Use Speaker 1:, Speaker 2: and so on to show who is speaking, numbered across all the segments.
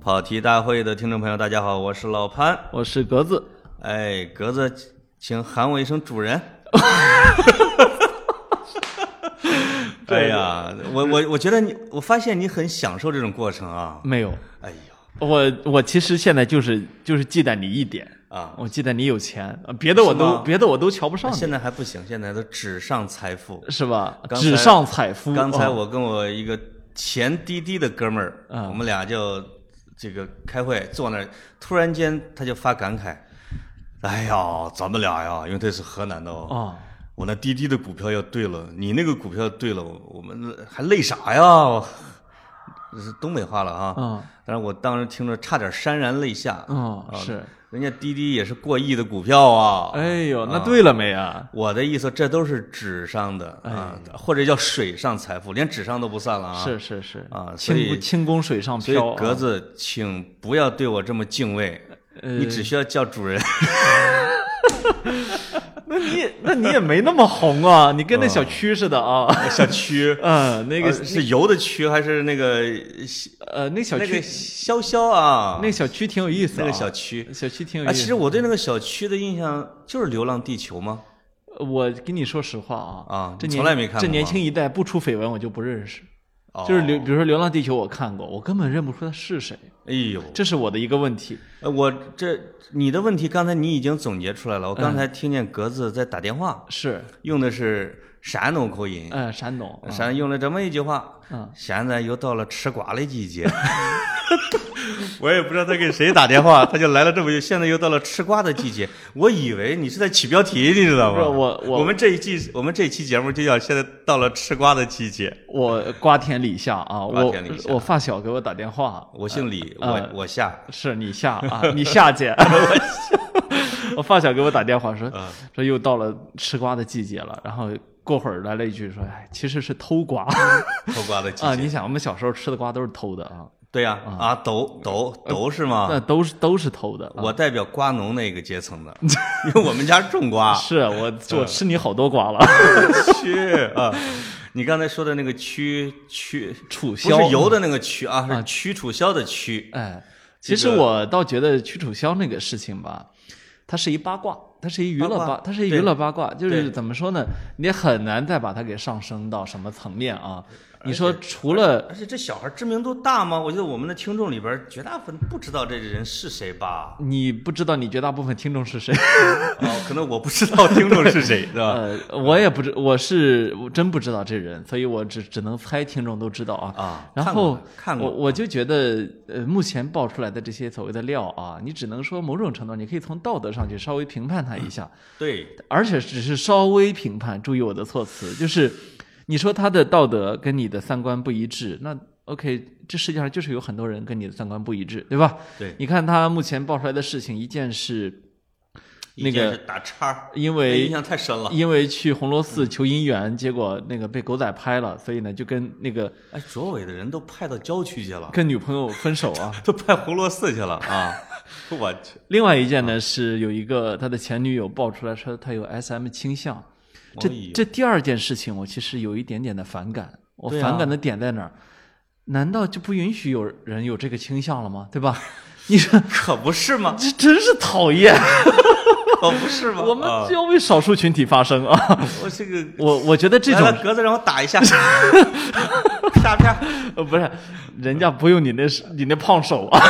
Speaker 1: 跑题大会的听众朋友，大家好，我是老潘。
Speaker 2: 我是格子，
Speaker 1: 哎，格子，请喊我一声主人。哎呀，我我我觉得你，我发现你很享受这种过程啊。
Speaker 2: 没有，
Speaker 1: 哎呀，
Speaker 2: 我我其实现在就是就是忌惮你一点
Speaker 1: 啊，
Speaker 2: 我忌惮你有钱，呃别的我都别的我都瞧不上你，
Speaker 1: 现在还不行，现在都纸上财富。
Speaker 2: 是吧？纸上采夫。哦
Speaker 1: 刚才我跟我一个前滴滴的哥们儿，
Speaker 2: 嗯
Speaker 1: 我们俩就这个开会坐那儿，突然间他就发感慨：“哎呀，咱们俩呀，因为他是河南的哦，
Speaker 2: 哦，
Speaker 1: 我那滴滴的股票要对了，你那个股票对了，我们还累啥呀？”这是东北话了啊，
Speaker 2: 嗯
Speaker 1: 但是我当时听着差点潸然泪下。
Speaker 2: 是，
Speaker 1: 人家滴滴也是过亿的股票啊。
Speaker 2: 哎呦，那对了没啊？
Speaker 1: 我的意思，这都是纸上的啊，或者叫水上财富，连纸上都不算了啊。
Speaker 2: 是是是
Speaker 1: 啊所以
Speaker 2: 轻轻功水上
Speaker 1: 所以。格子，请不要对我这么敬畏，
Speaker 2: 呃
Speaker 1: 你只需要叫主人。
Speaker 2: 那你那你也没那么红啊，你跟那小区似的啊。
Speaker 1: 小区，
Speaker 2: 嗯，那个
Speaker 1: 呃是油的区还是那个
Speaker 2: 呃，那小
Speaker 1: 那个
Speaker 2: 区
Speaker 1: 潇潇啊？
Speaker 2: 那个小区挺有意思啊。
Speaker 1: 那个小区
Speaker 2: 小区挺有
Speaker 1: 啊，
Speaker 2: 意思。
Speaker 1: 其实我对那个小区的印象就是《流浪地球》吗？
Speaker 2: 我跟你说实话啊，
Speaker 1: 啊
Speaker 2: 这年
Speaker 1: 从来没看过
Speaker 2: 这年轻一代不出绯闻我就不认识，
Speaker 1: 哦
Speaker 2: 就是流，比如说《流浪地球》我看过，我根本认不出他是谁，
Speaker 1: 哎呦，
Speaker 2: 这是我的一个问题。
Speaker 1: 呃我这你的问题刚才你已经总结出来了，我刚才听见格子在打电话，
Speaker 2: 是，
Speaker 1: 用的是山东口音，
Speaker 2: 嗯，山东，啊
Speaker 1: 山用了这么一句话，
Speaker 2: 嗯，
Speaker 1: 现在又到了吃瓜的季节。我也不知道他给谁打电话，他就来了这么一，现在又到了吃瓜的季节。我以为你是在起标题，你知道吗？
Speaker 2: 我我。
Speaker 1: 我们这一季我们这一期节目就叫现在到了吃瓜的季节。
Speaker 2: 我瓜田李下啊，我我发小给我打电话，
Speaker 1: 我姓李，
Speaker 2: 呃
Speaker 1: 我我下，
Speaker 2: 是你下啊，你下姐，我发小给我打电话说
Speaker 1: 嗯。
Speaker 2: 说又到了吃瓜的季节了，然后过会儿来了一句说，哎，其实是偷瓜
Speaker 1: 偷瓜的季
Speaker 2: 啊，你想我们小时候吃的瓜都是偷的啊，
Speaker 1: 对呀，啊，都都都是吗？
Speaker 2: 那都是都是偷的。啊
Speaker 1: 我代表瓜农那个阶层的，因为我们家种瓜。
Speaker 2: 是我我吃你好多瓜了，
Speaker 1: 去啊！你刚才说的那个曲曲
Speaker 2: 楚萧
Speaker 1: 不是油的那个曲啊，是曲楚萧的曲。
Speaker 2: 哎，其实我倒觉得屈楚萧那个事情吧，它是一八卦，它是一娱乐
Speaker 1: 八，
Speaker 2: 它是一娱乐八卦，就是怎么说呢？你很难再把它给上升到什么层面啊？你说除了
Speaker 1: 而且这小孩知名度大吗？我觉得我们的听众里边绝大部分不知道这人是谁吧？
Speaker 2: 你不知道你绝大部分听众是谁，
Speaker 1: 哦，可能我不知道听众是谁，对吧？
Speaker 2: 呃，我也不知，我是我真不知道这人，所以我只只能猜听众都知道啊。
Speaker 1: 啊，
Speaker 2: 然后
Speaker 1: 看过，
Speaker 2: 我我就觉得，呃，目前爆出来的这些所谓的料啊，你只能说某种程度，你可以从道德上去稍微评判他一下，
Speaker 1: 对
Speaker 2: 而且只是稍微评判。注意我的措辞，就是你说他的道德跟你的三观不一致，那 OK，这世界上就是有很多人跟你的三观不一致，对吧？
Speaker 1: 对，
Speaker 2: 你看他目前爆出来的事情，一件是那个
Speaker 1: 是打叉，
Speaker 2: 因
Speaker 1: 为印象太深了。
Speaker 2: 因为去红螺寺求姻缘，结果那个被狗仔拍了，所以呢就跟那个
Speaker 1: 哎，卓伟的人都派到郊区去了，
Speaker 2: 跟女朋友分手啊。
Speaker 1: 都派红螺寺去了啊！我去，
Speaker 2: 另外一件呢是有一个他的前女友爆出来说他有 SM 倾向，这这第二件事情我其实有一点点的反感。我反感的点在哪儿？难道就不允许有人有这个倾向了吗？对吧？你说
Speaker 1: 可不是吗？
Speaker 2: 这真是讨厌！
Speaker 1: 可不是吗？
Speaker 2: 我们要为少数群体发声啊！
Speaker 1: 我这个
Speaker 2: 我我觉得这种
Speaker 1: 格子让我打一下，啪啪。
Speaker 2: 呃不是，人家不用你那是你那胖手啊，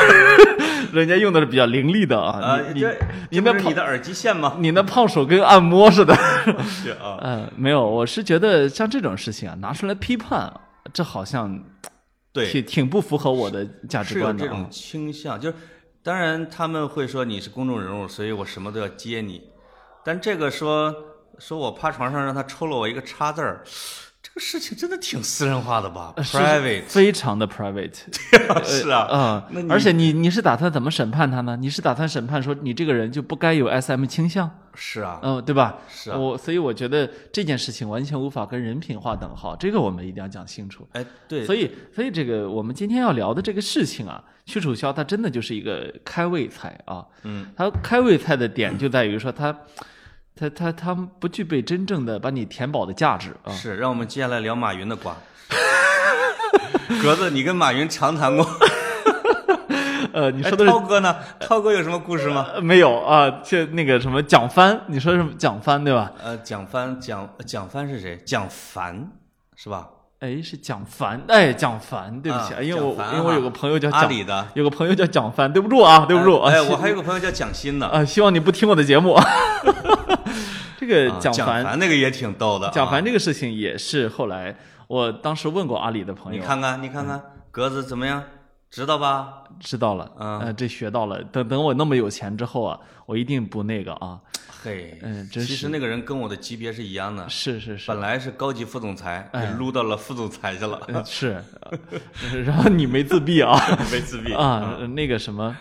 Speaker 2: 人家用的是比较凌厉的啊。
Speaker 1: 啊，
Speaker 2: 你你
Speaker 1: 这
Speaker 2: 你
Speaker 1: 的耳机线吗？
Speaker 2: 你那胖手跟按摩似的。
Speaker 1: 是啊，
Speaker 2: 嗯，没有，我是觉得像这种事情啊，拿出来批判，这好像
Speaker 1: 对，
Speaker 2: 挺挺不符合我的价值观的啊
Speaker 1: 这种。倾向，就是当然他们会说你是公众人物，所以我什么都要接你，但这个说说我趴床上让他抽了我一个叉字儿，这个事情真的挺私人化的吧
Speaker 2: 呃是
Speaker 1: ？private
Speaker 2: 非常的 private，
Speaker 1: 是啊，
Speaker 2: 嗯
Speaker 1: 那，你
Speaker 2: 而且你你是打算怎么审判他呢？你是打算审判说你这个人就不该有 SM 倾向，
Speaker 1: 是啊，
Speaker 2: 嗯，对吧？
Speaker 1: 是啊
Speaker 2: 我所以我觉得这件事情完全无法跟人品划等号，这个我们一定要讲清楚。
Speaker 1: 哎，对，
Speaker 2: 所以，所以这个我们今天要聊的这个事情啊，屈楚萧他真的就是一个开胃菜啊。
Speaker 1: 嗯，
Speaker 2: 他开胃菜的点就在于说他，他他他不具备真正的把你填饱的价值啊。
Speaker 1: 是，让我们接下来聊马云的瓜。格子，你跟马云长谈过？
Speaker 2: 呃，你
Speaker 1: 哎
Speaker 2: 说的是、
Speaker 1: 涛哥呢？涛哥有什么故事吗？
Speaker 2: 呃没有啊？就那个什么蒋帆，你说是蒋帆对吧？
Speaker 1: 呃，蒋帆，蒋蒋帆是谁？蒋凡是吧？
Speaker 2: 哎，是蒋凡，哎，蒋凡，对不起，
Speaker 1: 啊
Speaker 2: 因为我因为我有个朋友叫蒋，
Speaker 1: 阿里的。
Speaker 2: 有个朋友叫蒋帆，对不住啊，对不住啊。
Speaker 1: 哎，我还有个朋友叫蒋欣呢。
Speaker 2: 啊，希望你不听我的节目。这个
Speaker 1: 啊
Speaker 2: 蒋凡，
Speaker 1: 凡那个也挺逗的啊。
Speaker 2: 蒋凡这个事情也是后来我当时问过阿里的朋友，
Speaker 1: 你看看，你看看格子怎么样？知道吧？
Speaker 2: 知道了，
Speaker 1: 嗯
Speaker 2: 呃，这学到了。等等我那么有钱之后啊，我一定不那个啊。
Speaker 1: 嘿，
Speaker 2: 嗯真是
Speaker 1: 其实那个人跟我的级别是一样的，
Speaker 2: 是是是，
Speaker 1: 本来是高级副总裁，撸到了副总裁去了，
Speaker 2: 呃是，呃 然后你没自闭啊
Speaker 1: 没自闭
Speaker 2: 啊，那个什么。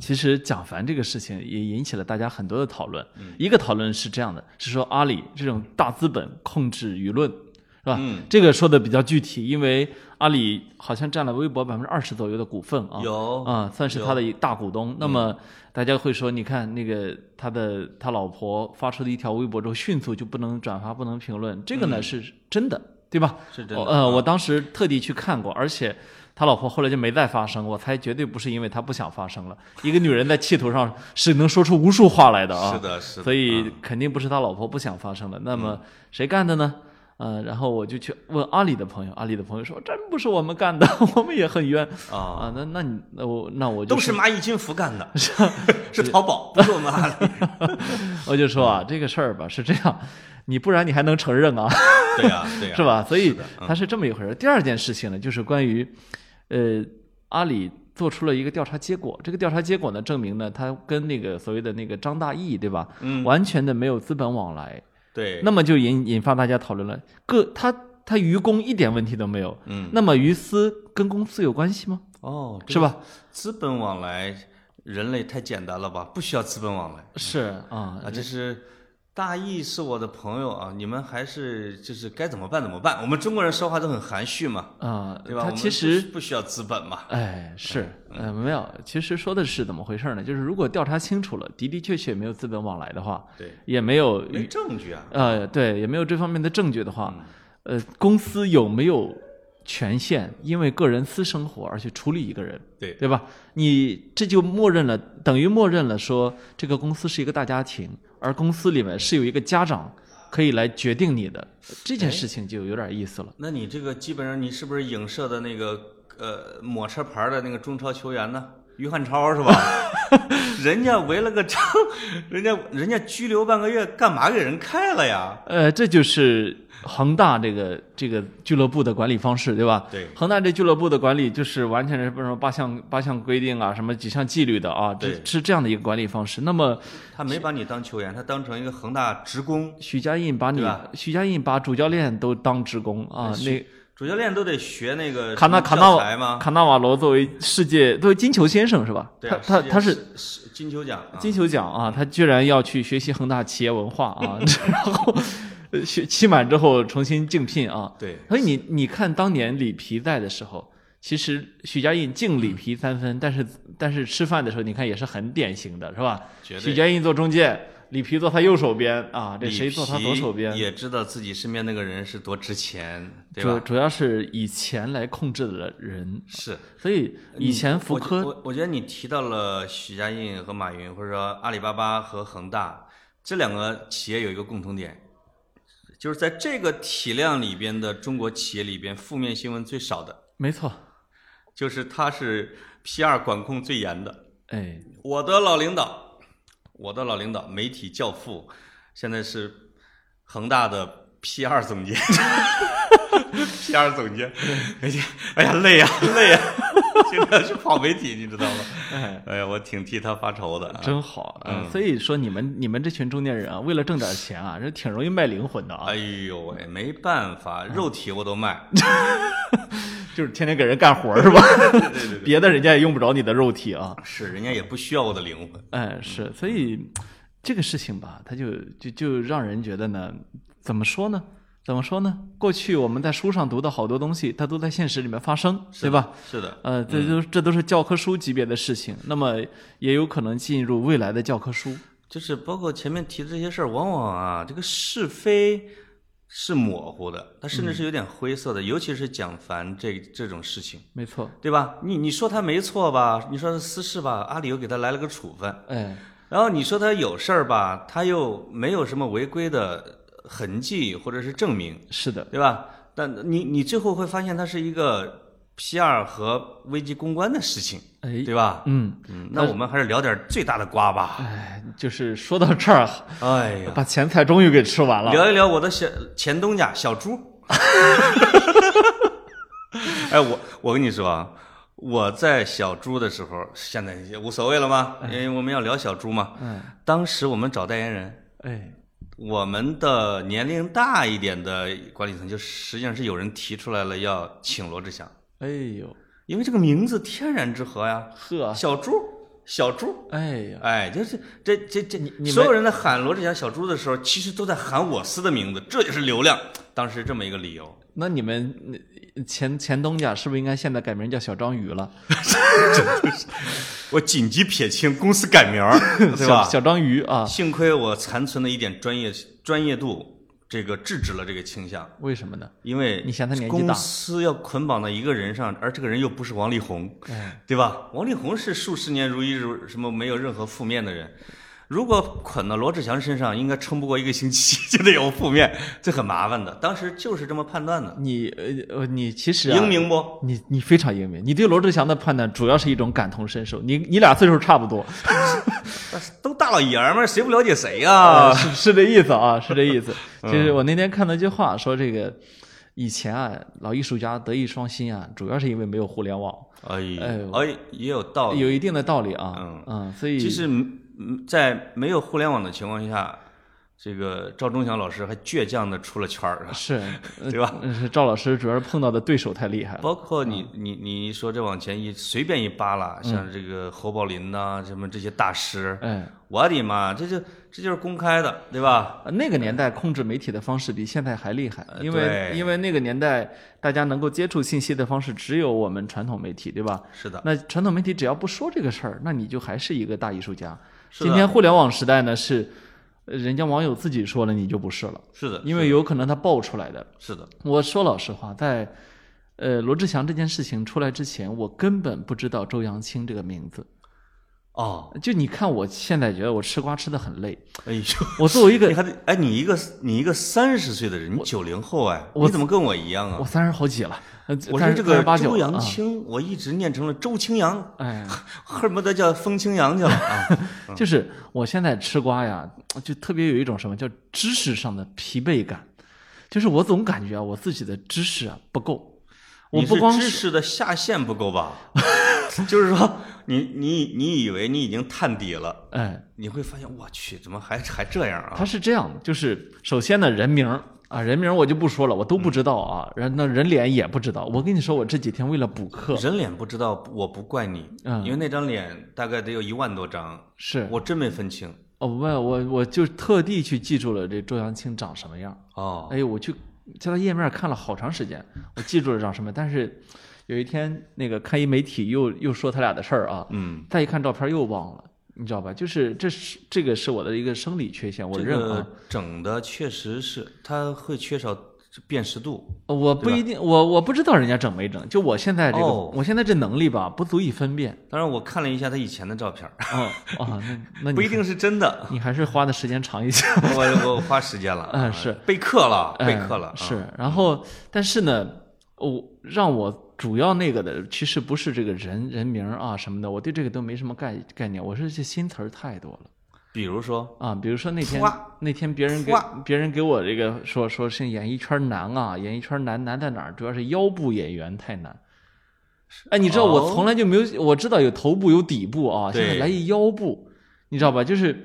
Speaker 2: 其实蒋凡这个事情也引起了大家很多的讨论。
Speaker 1: 嗯
Speaker 2: 一个讨论是这样的，是说阿里这种大资本控制舆论，是吧？
Speaker 1: 嗯
Speaker 2: 这个说的比较具体，因为阿里好像占了微博百分之二十左右的股份啊，
Speaker 1: 有
Speaker 2: 啊，算是他的一大股东。那么大家会说，你看那个他的他老婆发出的一条微博之后，迅速就不能转发、不能评论，这个呢是真的，对吧？
Speaker 1: 是真的
Speaker 2: 我呃，我当时特地去看过，而且他老婆后来就没再发声，我猜绝对不是因为他不想发声了。一个女人在气头上是能说出无数话来的啊，
Speaker 1: 是的，是的，
Speaker 2: 所以
Speaker 1: 嗯
Speaker 2: 肯定不是他老婆不想发声了。那么谁干的呢？呃，然后我就去问阿里的朋友，阿里的朋友说真不是我们干的，我们也很冤
Speaker 1: 啊，
Speaker 2: 啊。那那你那我那我就
Speaker 1: 都是蚂蚁金服干的，是淘宝，不是我们阿里。
Speaker 2: 我就说啊，这个事儿吧是这样，你不然你还能承认啊？
Speaker 1: 对呀，对呀，
Speaker 2: 是吧？所以
Speaker 1: 的嗯
Speaker 2: 它是这么一回事。第二件事情呢，就是关于，呃，阿里做出了一个调查结果。这个调查结果呢，证明呢，他跟那个所谓的那个张大奕，对吧？
Speaker 1: 嗯，
Speaker 2: 完全的没有资本往来。
Speaker 1: 对，
Speaker 2: 那么就引引发大家讨论了，各他他于公一点问题都没有。
Speaker 1: 嗯，
Speaker 2: 那么于私跟公司有关系吗？
Speaker 1: 哦，
Speaker 2: 是吧？
Speaker 1: 资本往来，人类太简单了吧？不需要资本往来
Speaker 2: 是啊
Speaker 1: 啊，这是。大义是我的朋友啊，你们还是就是该怎么办怎么办。我们中国人说话都很含蓄嘛，
Speaker 2: 啊，
Speaker 1: 对吧？
Speaker 2: 他其实
Speaker 1: 不不需要资本嘛。
Speaker 2: 哎，是，呃，没有，其实说的是怎么回事呢？就是如果调查清楚了，的的确确没有资本往来的话，
Speaker 1: 对，
Speaker 2: 也没有
Speaker 1: 没证据啊。
Speaker 2: 呃，对，也没有这方面的证据的话，
Speaker 1: 嗯
Speaker 2: 呃，公司有没有权限因为个人私生活而去处理一个人，
Speaker 1: 对，
Speaker 2: 对吧？你这就默认了，等于默认了说这个公司是一个大家庭，而公司里面是有一个家长可以来决定你的，这件事情就有点意思了。
Speaker 1: 那你这个基本上你是不是影射的那个呃抹车牌的那个中超球员呢？于汉超是吧？人家围了个章，人家人家拘留半个月，干嘛给人开了呀？
Speaker 2: 呃，这就是恒大这个这个俱乐部的管理方式，对吧？
Speaker 1: 对
Speaker 2: 恒大这俱乐部的管理就是完全是什么八项八项规定啊，什么几项纪律的啊，这是这样的一个管理方式。那么
Speaker 1: 他没把你当球员，他当成一个恒大职工，
Speaker 2: 许家印把你许家印把主教练都当职工啊，那
Speaker 1: 主教练都得学那个
Speaker 2: 卡纳卡纳？卡纳瓦罗作为世界作为金球先生是吧？
Speaker 1: 对啊，
Speaker 2: 他他他是
Speaker 1: 是金球奖啊，
Speaker 2: 金球奖啊，他居然要去学习恒大企业文化啊，然后呃学期满之后重新竞聘啊。
Speaker 1: 对，
Speaker 2: 所以你你看当年里皮在的时候，其实许家印敬里皮三分，但是但是吃饭的时候你看也是很典型的，是吧？许家印做中介，里皮坐他右手边啊，这谁坐他左手边？
Speaker 1: 也知道自己身边那个人是多值钱，对吧？
Speaker 2: 主主要是以钱来控制的人，
Speaker 1: 是。
Speaker 2: 所以以前福
Speaker 1: 我
Speaker 2: 柯
Speaker 1: 我我觉得你提到了许家印和马云，或者说阿里巴巴和恒大这两个企业有一个共同点，就是在这个体量里边的中国企业里边，负面新闻最少的，
Speaker 2: 没错，
Speaker 1: 就是它是 PR 管控最严的。
Speaker 2: 哎，
Speaker 1: 我的老领导，我的老领导，媒体教父，现在是恒大的 PR 总监 PR 总监，哎呀，哎呀，累呀、累呀、现在去跑媒体，你知道吗？
Speaker 2: 哎，
Speaker 1: 哎呀，我挺替他发愁的啊。
Speaker 2: 真好，嗯，所以说你们你们这群中年人啊，为了挣点钱啊，这挺容易卖灵魂的啊
Speaker 1: 哎，呦喂，没办法，肉体我都卖。
Speaker 2: 就是天天给人干活是吧？
Speaker 1: 对对对，
Speaker 2: 别的人家也用不着你的肉体啊，
Speaker 1: 是人家也不需要我的灵魂。
Speaker 2: 哎，是，所以这个事情吧，他就就就让人觉得呢，怎么说呢？怎么说呢？过去我们在书上读的好多东西，它都在现实里面发生，对吧？？
Speaker 1: 是的，
Speaker 2: 呃，这都这都是教科书级别的事情，那么也有可能进入未来的教科书。
Speaker 1: 就是包括前面提的这些事儿，往往啊，这个是非是模糊的，它甚至是有点灰色的，尤其是蒋凡这这种事情，
Speaker 2: 没错，
Speaker 1: 对吧？你你说他没错吧？你说他私事吧，阿里又给他来了个处分，
Speaker 2: 哎，
Speaker 1: 然后你说他有事儿吧，他又没有什么违规的痕迹或者是证明，
Speaker 2: 是的，
Speaker 1: 对吧？但你你最后会发现，它是一个 PR 和危机公关的事情，
Speaker 2: 哎，
Speaker 1: 对吧？
Speaker 2: 嗯，
Speaker 1: 嗯，那我们还是聊点最大的瓜吧。
Speaker 2: 哎，就是说到这儿，
Speaker 1: 哎呀，
Speaker 2: 把前菜终于给吃完了。
Speaker 1: 聊一聊我的小前东家小猪。哎，我我跟你说啊，我在小猪的时候，现在也无所谓了吗？因为我们要聊小猪嘛。
Speaker 2: 嗯，
Speaker 1: 当时我们找代言人，
Speaker 2: 哎，
Speaker 1: 我们的年龄大一点的管理层，就实际上是有人提出来了要请罗志祥，
Speaker 2: 哎呦，
Speaker 1: 因为这个名字天然之合呀，
Speaker 2: 呵，
Speaker 1: 小猪，小猪。
Speaker 2: 哎呀，
Speaker 1: 哎，就是这这这，
Speaker 2: 你们
Speaker 1: 所有人在喊罗志祥小猪的时候，其实都在喊我司的名字，这就是流量。当时这么一个理由，
Speaker 2: 那你们呃前前东家是不是应该现在改名叫小章鱼了？
Speaker 1: 我紧急撇清公司改名儿，对吧？
Speaker 2: 小小章鱼啊？
Speaker 1: 幸亏我残存的一点专业专业度，这个制止了这个倾向，
Speaker 2: 为什么呢？
Speaker 1: 因为
Speaker 2: 你嫌他年纪大
Speaker 1: 公司要捆绑到一个人上，而这个人又不是王力宏，
Speaker 2: 哎，
Speaker 1: 对吧？王力宏是数十年如一日，什么没有任何负面的人。如果捆到罗志祥身上，应该撑不过一个星期就得有负面，这很麻烦的。当时就是这么判断的，
Speaker 2: 你呃呃，你其实啊
Speaker 1: 英明不？
Speaker 2: 你你非常英明，你对罗志祥的判断主要是一种感同身受。你你俩岁数差不多，
Speaker 1: 都大老爷们儿，谁不了解谁呀、
Speaker 2: 啊，是是这意思啊，是这意思。就是我那天看到一句话，说这个以前啊，老艺术家德艺双馨啊，主要是因为没有互联网，
Speaker 1: 哎
Speaker 2: 哎，
Speaker 1: 也有道理。
Speaker 2: 有一定的道理啊。
Speaker 1: 嗯
Speaker 2: 嗯，所以
Speaker 1: 其实，嗯在没有互联网的情况下，这个赵忠祥老师还倔强的出了圈儿，啊
Speaker 2: 是，呃
Speaker 1: 对吧？
Speaker 2: 是赵老师主要是碰到的对手太厉害了。
Speaker 1: 包括你你你说这往前一随便一扒拉，
Speaker 2: 嗯
Speaker 1: 像这个侯宝林呐、什么这些大师，
Speaker 2: 哎，
Speaker 1: 我的妈，这就这就是公开的，对吧？
Speaker 2: 呃那个年代控制媒体的方式比现在还厉害，因为因为那个年代大家能够接触信息的方式只有我们传统媒体，对吧？
Speaker 1: 是的，
Speaker 2: 那传统媒体只要不说这个事儿，那你就还是一个大艺术家。
Speaker 1: 是的
Speaker 2: 今天互联网时代呢，是呃人家网友自己说了，你就不是了，
Speaker 1: 是的，
Speaker 2: 因为有可能他爆出来的。
Speaker 1: 是的，
Speaker 2: 我说老实话，在呃罗志祥这件事情出来之前，我根本不知道周扬青这个名字。
Speaker 1: 哦，
Speaker 2: 就你看，我现在觉得我吃瓜吃的很累。
Speaker 1: 哎呦，
Speaker 2: 我作为一个
Speaker 1: 你还得哎，你一个你一个三十岁的人，你九零后哎，
Speaker 2: 我
Speaker 1: 你怎么跟我一样啊？
Speaker 2: 我三十好几了，呃
Speaker 1: 我是这个周。扬青，我一直念成了周青阳，
Speaker 2: 哎，
Speaker 1: 恨不得叫风清扬去了 啊！
Speaker 2: 就是我现在吃瓜呀，就特别有一种什么叫知识上的疲惫感，就是我总感觉啊，我自己的知识啊不够。我不光是
Speaker 1: 知识的下限不够吧？就是说，你你你以为你已经探底了，
Speaker 2: 哎，
Speaker 1: 你会发现，我去，怎么还还这样啊？
Speaker 2: 他是这样的，就是首先呢，人名啊，人名我就不说了，我都不知道啊，人那人脸也不知道。我跟你说，我这几天为了补课，
Speaker 1: 人脸不知道，我不怪你，
Speaker 2: 嗯
Speaker 1: 因为那张脸大概得有一万多张，
Speaker 2: 是
Speaker 1: 我真没分清。
Speaker 2: 哦，不，我我就特地去记住了这周扬青长什么样。
Speaker 1: 哦，
Speaker 2: 哎呦，我去在他页面看了好长时间，我记住了长什么，但是有一天那个看一媒体又又说他俩的事儿啊，
Speaker 1: 嗯，
Speaker 2: 再一看照片又忘了，你知道吧？就是这是这个是我的一个生理缺陷，我
Speaker 1: 这
Speaker 2: 认啊。
Speaker 1: 整的确实是，他会缺少辨识度。
Speaker 2: 我不一定，我我不知道人家整没整。就我现在这个，
Speaker 1: 哦
Speaker 2: 我现在这能力吧，不足以分辨。
Speaker 1: 当然，我看了一下他以前的照片儿，
Speaker 2: 哦哦，那那你
Speaker 1: 不一定是真的。
Speaker 2: 你还是花的时间长一些。
Speaker 1: 我我花时间了，
Speaker 2: 嗯是
Speaker 1: 备课了，备
Speaker 2: 哎
Speaker 1: 课了。啊
Speaker 2: 是，然后但是呢，我让我主要那个的，其实不是这个人人名啊什么的，我对这个都没什么概概念。我说这新词儿太多了
Speaker 1: 比如说，
Speaker 2: 啊，比如说那天那天别人给别人给我这个说说是演艺圈难啊，演艺圈难难在哪儿？主要是腰部演员太难。哎，你知道我
Speaker 1: 哦
Speaker 2: 从来就没有，我知道有头部有底部啊，现在来一腰部，你知道吧？就是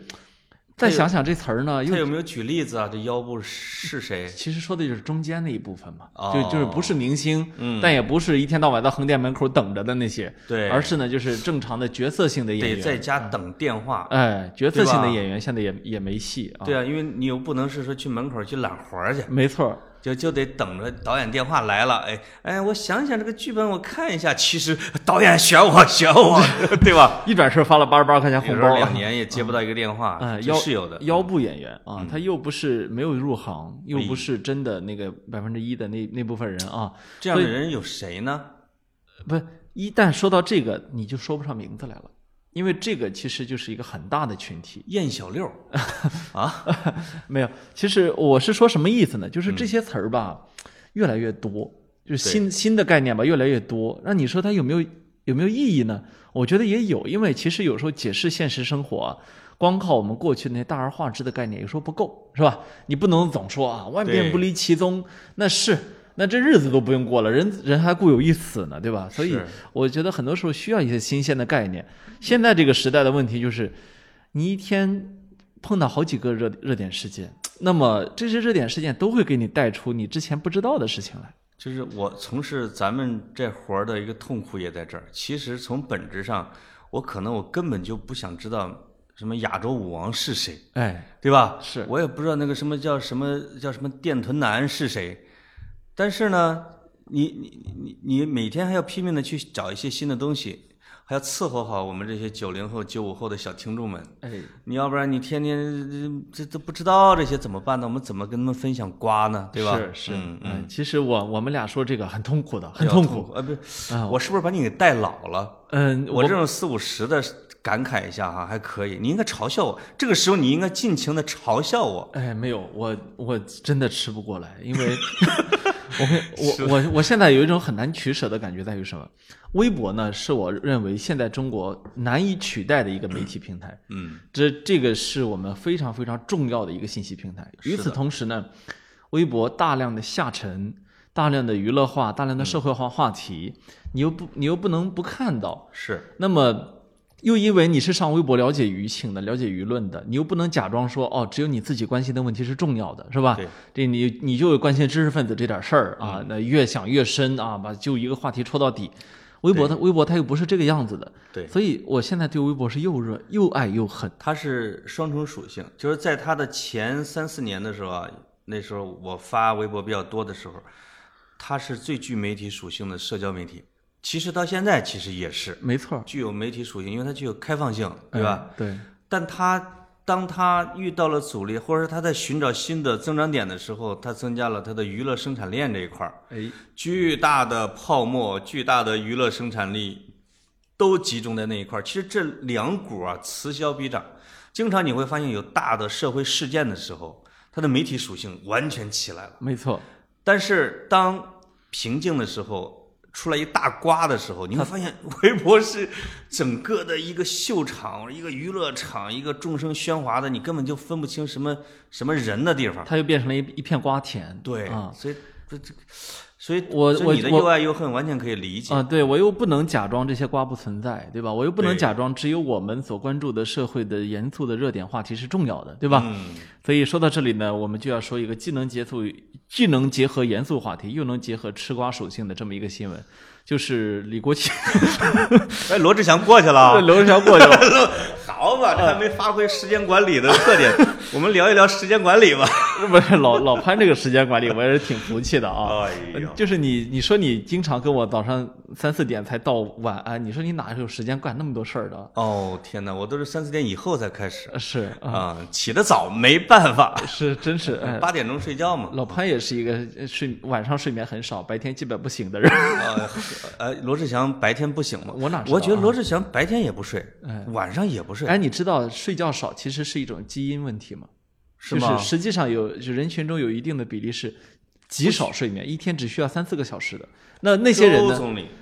Speaker 2: 再想想这词儿呢，又
Speaker 1: 他有没有举例子啊？这腰部是谁？
Speaker 2: 其实说的就是中间那一部分嘛，
Speaker 1: 哦。
Speaker 2: 就就是不是明星，
Speaker 1: 嗯。
Speaker 2: 但也不是一天到晚在横店门口等着的那些，
Speaker 1: 对，
Speaker 2: 而是呢就是正常的角色性的演员
Speaker 1: 得
Speaker 2: 员，
Speaker 1: 在家等电话。
Speaker 2: 哎，角色性的演员现在也也没戏啊，
Speaker 1: 对啊，因为你又不能是说去门口去揽活儿去，
Speaker 2: 没错儿，
Speaker 1: 就就得等着导演电话来了，哎哎，我想想这个剧本，我看一下，其实导演选我选我，对吧？
Speaker 2: 一转身发了八十八块钱红包，
Speaker 1: 两年也接不到一个电话，
Speaker 2: 嗯，腰
Speaker 1: 是有的。
Speaker 2: 腰部演员啊，他又不是没有入行，又不是真的那个百分之一的那那部分人啊，
Speaker 1: 这样的人有谁呢？
Speaker 2: 不，一旦说到这个，你就说不上名字来了，因为这个其实就是一个很大的群体。
Speaker 1: 燕小六 啊，
Speaker 2: 没有，其实我是说什么意思呢？就是这些词儿吧，越来越多，就是新新的概念吧，越来越多。那你说它有没有有没有意义呢？我觉得也有，因为其实有时候解释现实生活啊，光靠我们过去那些大而化之的概念，有时候不够，是吧？你不能总说啊，万变不离其宗，那是。那这日子都不用过了，人人还固有一死呢，对吧？所以我觉得很多时候需要一些新鲜的概念。现在这个时代的问题就是，你一天碰到好几个热热点事件，那么这些热点事件都会给你带出你之前不知道的事情来。
Speaker 1: 就是我从事咱们这活儿的一个痛苦也在这儿。其实从本质上，我可能我根本就不想知道什么亚洲舞王是谁，
Speaker 2: 哎，
Speaker 1: 对吧？
Speaker 2: 是
Speaker 1: 我也不知道那个什么叫什么叫什么电臀男是谁，但是呢，你你你你每天还要拼命的去找一些新的东西，还要伺候好我们这些九零后、九五后的小听众们。
Speaker 2: 哎，
Speaker 1: 你要不然你天天这这都不知道这些怎么办呢？我们怎么跟他们分享瓜呢？对吧？
Speaker 2: 是是，
Speaker 1: 嗯嗯，
Speaker 2: 其实我我们俩说这个很痛苦的，很
Speaker 1: 要
Speaker 2: 痛苦。
Speaker 1: 呃！不我是不是把你给带老了？
Speaker 2: 嗯，
Speaker 1: 我这种四五十的感慨一下哈，还可以。你应该嘲笑我，这个时候你应该尽情的嘲笑我。
Speaker 2: 哎，没有，我我真的吃不过来，因为 我会我我我现在有一种很难取舍的感觉，在于什么？微博呢，是我认为现在中国难以取代的一个媒体平台。
Speaker 1: 嗯，
Speaker 2: 这这个是我们非常非常重要的一个信息平台。与此同时呢，微博大量的下沉、大量的娱乐化、大量的社会化话题，你又不你又不能不看到。
Speaker 1: 是
Speaker 2: 那么，又因为你是上微博了解舆情的、了解舆论的，你又不能假装说哦，只有你自己关心的问题是重要的，是吧？
Speaker 1: 对，
Speaker 2: 这你你就关心知识分子这点事儿啊，那越想越深啊，把就一个话题戳到底。微博它微博它又不是这个样子的，
Speaker 1: 对，
Speaker 2: 所以我现在对微博是又热又爱又恨。
Speaker 1: 它是双重属性，就是在它的前三四年的时候啊，那时候我发微博比较多的时候，它是最具媒体属性的社交媒体。其实到现在其实也是
Speaker 2: 没错，
Speaker 1: 具有媒体属性，因为它具有开放性，对吧？
Speaker 2: 哎？对，
Speaker 1: 但它当它遇到了阻力，或者说它在寻找新的增长点的时候，它增加了它的娱乐生产链这一块儿，
Speaker 2: 哎，
Speaker 1: 巨大的泡沫、巨大的娱乐生产力都集中在那一块儿。其实这两股啊，此消彼长。经常你会发现，有大的社会事件的时候，它的媒体属性完全起来了。
Speaker 2: 没错，
Speaker 1: 但是当平静的时候，出来一大瓜的时候，你会 发现微博是整个的一个秀场、一个娱乐场、一个众生喧哗的，你根本就分不清什么什么人的地方。
Speaker 2: 它又变成了一一片瓜田。
Speaker 1: 对，
Speaker 2: 啊
Speaker 1: 所以这这，所以
Speaker 2: 我我我
Speaker 1: 又爱又恨完全可以理解。
Speaker 2: 啊，对我又不能假装这些瓜不存在，对吧？我又不能假装只有我们所关注的社会的严肃的热点话题是重要的，对吧？
Speaker 1: 嗯，
Speaker 2: 所以说到这里呢，我们就要说一个既能结束、既能结合严肃话题，又能结合吃瓜属性的这么一个新闻，就是李国庆
Speaker 1: 哎，罗志祥过去了，
Speaker 2: 罗志祥过去了，
Speaker 1: 好吧，这还没发挥时间管理的特点。我们聊一聊时间管理吧。
Speaker 2: 不是老老潘这个时间管理，我也是挺服气的啊。
Speaker 1: 哎呦，
Speaker 2: 就是你，你说你经常跟我早上三四点才到晚安，你说你哪有时间干那么多事儿的？
Speaker 1: 哦天哪，我都是三四点以后才开始
Speaker 2: 呃是啊，
Speaker 1: 啊，起得早没办法，
Speaker 2: 是真是哎。
Speaker 1: 八点钟睡觉嘛。
Speaker 2: 老潘也是一个呃睡晚上睡眠很少，白天基本不醒的人。
Speaker 1: 呃，呃，罗志祥白天不醒吗？
Speaker 2: 我哪知道啊
Speaker 1: 我觉得罗志祥白天也不睡
Speaker 2: 哎，
Speaker 1: 晚上也不睡，
Speaker 2: 哎，你知道睡觉少其实是一种基因问题吗？
Speaker 1: 是吗
Speaker 2: 就是实际上有，就人群中有一定的比例是极少睡眠，一天只需要三四个小时的。那那些人呢？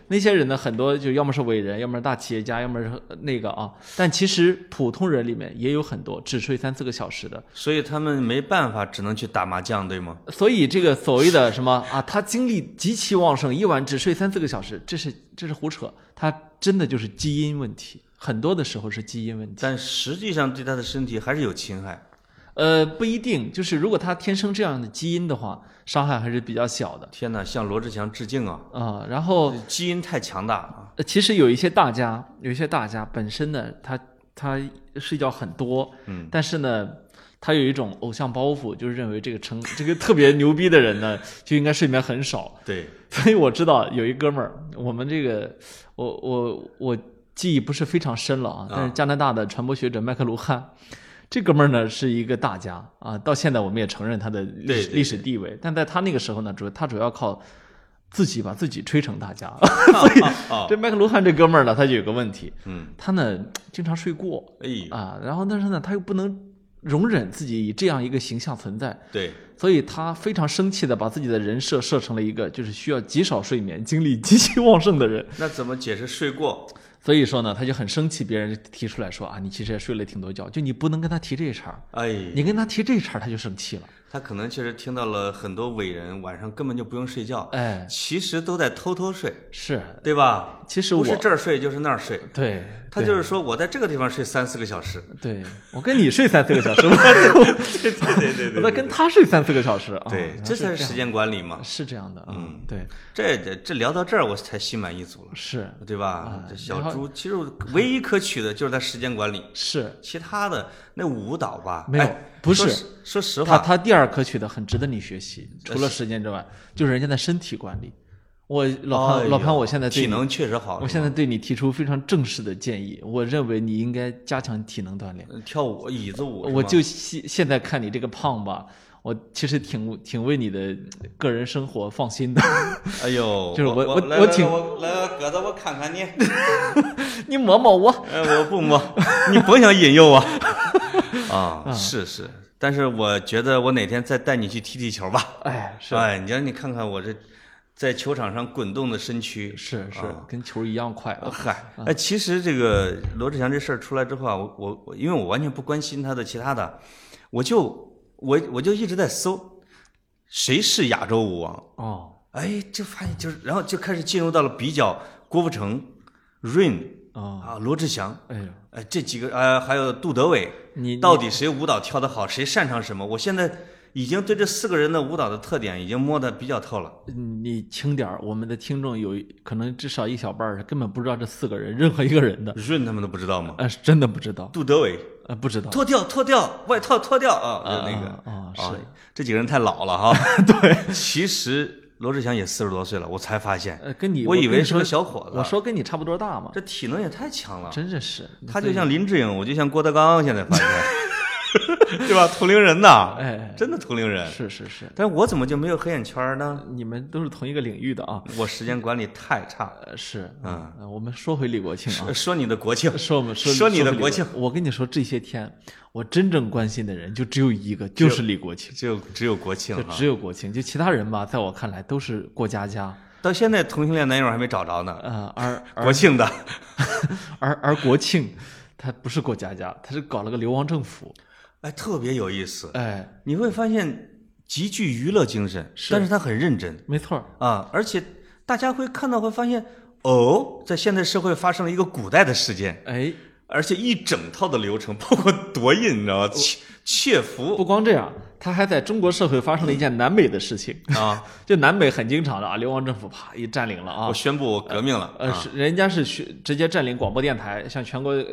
Speaker 2: 那些人呢？很多就要么是伟人，要么是大企业家，要么是那个啊。但其实普通人里面也有很多只睡三四个小时的。
Speaker 1: 所以他们没办法，只能去打麻将，对吗？
Speaker 2: 所以这个所谓的什么啊，他精力极其旺盛，一晚只睡三四个小时，这是这是胡扯。他真的就是基因问题，很多的时候是基因问题。
Speaker 1: 但实际上对他的身体还是有侵害。
Speaker 2: 呃，不一定，就是如果他天生这样的基因的话，伤害还是比较小的
Speaker 1: 天哪，向罗志祥致敬啊！
Speaker 2: 啊、然后，
Speaker 1: 基因太强大
Speaker 2: 其实有一些大家，有一些大家本身呢，他他睡觉很多，
Speaker 1: 嗯，
Speaker 2: 但是呢，他有一种偶像包袱，就是认为这个成这个特别牛逼的人呢，就应该睡眠很少。
Speaker 1: 对，
Speaker 2: 所以我知道有一哥们儿，我们这个我我我记忆不是非常深了啊，但是加拿大的传播学者麦克卢汉。这哥们儿呢是一个大家啊，到现在我们也承认他的历史历史地位，但在他那个时候呢，主他主要靠自己把自己吹成大家，所以
Speaker 1: 哦，
Speaker 2: 这麦克卢汉这哥们儿呢，他就有个问题，
Speaker 1: 嗯，
Speaker 2: 他呢经常睡过
Speaker 1: 哎，
Speaker 2: 啊，然后但是呢，他又不能容忍自己以这样一个形象存在，
Speaker 1: 对，
Speaker 2: 所以他非常生气的把自己的人设设成了一个就是需要极少睡眠、精力极其旺盛的人。
Speaker 1: 那怎么解释睡过？
Speaker 2: 所以说呢，他就很生气，别人提出来说啊，你其实也睡了挺多觉，就你不能跟他提这茬儿，
Speaker 1: 哎，
Speaker 2: 你跟他提这茬儿，他就生气了。
Speaker 1: 他可能确实听到了很多伟人晚上根本就不用睡觉，
Speaker 2: 哎，
Speaker 1: 其实都在偷偷睡，
Speaker 2: 是，
Speaker 1: 对吧？
Speaker 2: 其实我
Speaker 1: 不是这儿睡就是那儿睡，
Speaker 2: 对，
Speaker 1: 他就是说我在这个地方睡三四个小时，
Speaker 2: 对我跟你睡三四个小时，我
Speaker 1: 对对对
Speaker 2: 我在跟他睡三四个小时啊，
Speaker 1: 对，这才是时间管理嘛。
Speaker 2: 是这样的，嗯，对，
Speaker 1: 这这这聊到这儿，我才心满意足了，
Speaker 2: 是。
Speaker 1: 对吧？这小猪其实唯一可取的就是他时间管理，
Speaker 2: 是，
Speaker 1: 其他的那舞蹈吧，
Speaker 2: 没有
Speaker 1: 哎
Speaker 2: 不是
Speaker 1: 说实说实
Speaker 2: 他
Speaker 1: 话，
Speaker 2: 他第二可取的很值得你学习，除了时间之外，就是人家的身体管理。我老潘，
Speaker 1: 哎
Speaker 2: 老潘，我现在对你
Speaker 1: 体能确实好，
Speaker 2: 我现在对你提出非常正式的建议，我认为你应该加强体能锻炼。
Speaker 1: 跳舞椅子舞，
Speaker 2: 我就现现在看你这个胖吧，我其实挺挺为你的个人生活放心的。
Speaker 1: 哎呦，
Speaker 2: 就是我
Speaker 1: 我来来
Speaker 2: 我我挺
Speaker 1: 我来鸽子，我看看你，
Speaker 2: 你摸摸我，
Speaker 1: 哎，我不摸，你甭想引诱我啊，是是，但是我觉得我哪天再带你去踢踢球吧，
Speaker 2: 哎，是
Speaker 1: 哎，你让你看看我这在球场上滚动的身躯，
Speaker 2: 是是
Speaker 1: 啊，
Speaker 2: 跟球一样快啊。
Speaker 1: 嗨，哎，其实这个罗志祥这事儿出来之后啊，我我我，因为我完全不关心他的其他的，我就我我就一直在搜，谁是亚洲舞王？
Speaker 2: 哦，
Speaker 1: 哎，就发现就是，然后就开始进入到了比较郭富城、Rain
Speaker 2: 哦，
Speaker 1: 啊、罗志祥，
Speaker 2: 哎呀，
Speaker 1: 哎，这几个呃，还有杜德伟，
Speaker 2: 你
Speaker 1: 到底谁舞蹈跳得好，谁擅长什么？我现在已经对这四个人的舞蹈的特点已经摸得比较透了。
Speaker 2: 你轻点儿，我们的听众有可能至少一小半儿是根本不知道这四个人任何一个人的
Speaker 1: ，Rain 他们都不知道吗？
Speaker 2: 呃，是真的不知道，
Speaker 1: 杜德伟
Speaker 2: 呃，不知道。
Speaker 1: 脱掉脱掉外套脱掉啊，就那个
Speaker 2: 啊啊
Speaker 1: 啊，这几个人太老了哈。对，其实罗志祥也四十多岁了，我才发现，
Speaker 2: 呃，跟你
Speaker 1: 我以为是个小伙子。
Speaker 2: 我说跟你差不多大嘛，
Speaker 1: 这体能也太强了，
Speaker 2: 真的是，
Speaker 1: 他就像林志颖，我就像郭德纲，现在发现，对吧？同龄人呐，
Speaker 2: 哎，
Speaker 1: 真的同龄人。
Speaker 2: 是是是，
Speaker 1: 但我怎么就没有黑眼圈呢？
Speaker 2: 你们都是同一个领域的啊。
Speaker 1: 我时间管理太差。
Speaker 2: 了，是，
Speaker 1: 嗯
Speaker 2: 呃，我们说回李国庆啊，
Speaker 1: 说 你的国庆，
Speaker 2: 说我们说
Speaker 1: 说你的国庆
Speaker 2: 我跟你说，这些天我真正关心的人就只有一个，就是李国庆，
Speaker 1: 只有只有国庆
Speaker 2: 就。只有国庆，就其他人吧，在我看来都是过家家。
Speaker 1: 到现在同性恋男友还没找着呢。
Speaker 2: 呃，而而
Speaker 1: 国庆的，
Speaker 2: 而而国庆，他不是过家家，他是搞了个流亡政府。
Speaker 1: 哎，特别有意思。
Speaker 2: 哎，
Speaker 1: 你会发现极具娱乐精神，但是他很认真。
Speaker 2: 没错，
Speaker 1: 啊，而且大家会看到会发现，哦，在现代社会发生了一个古代的事件，
Speaker 2: 哎，
Speaker 1: 而且一整套的流程，包括夺印，你知道吗？窃窃
Speaker 2: 不光这样，他还在中国社会发生了一件南美的事情。
Speaker 1: 啊！
Speaker 2: 就南北很经常的啊，流亡政府啪一占领了啊
Speaker 1: 我，宣布我革命了
Speaker 2: 呃，
Speaker 1: 啊！
Speaker 2: 是人家是去直接占领广播电台，向全国呃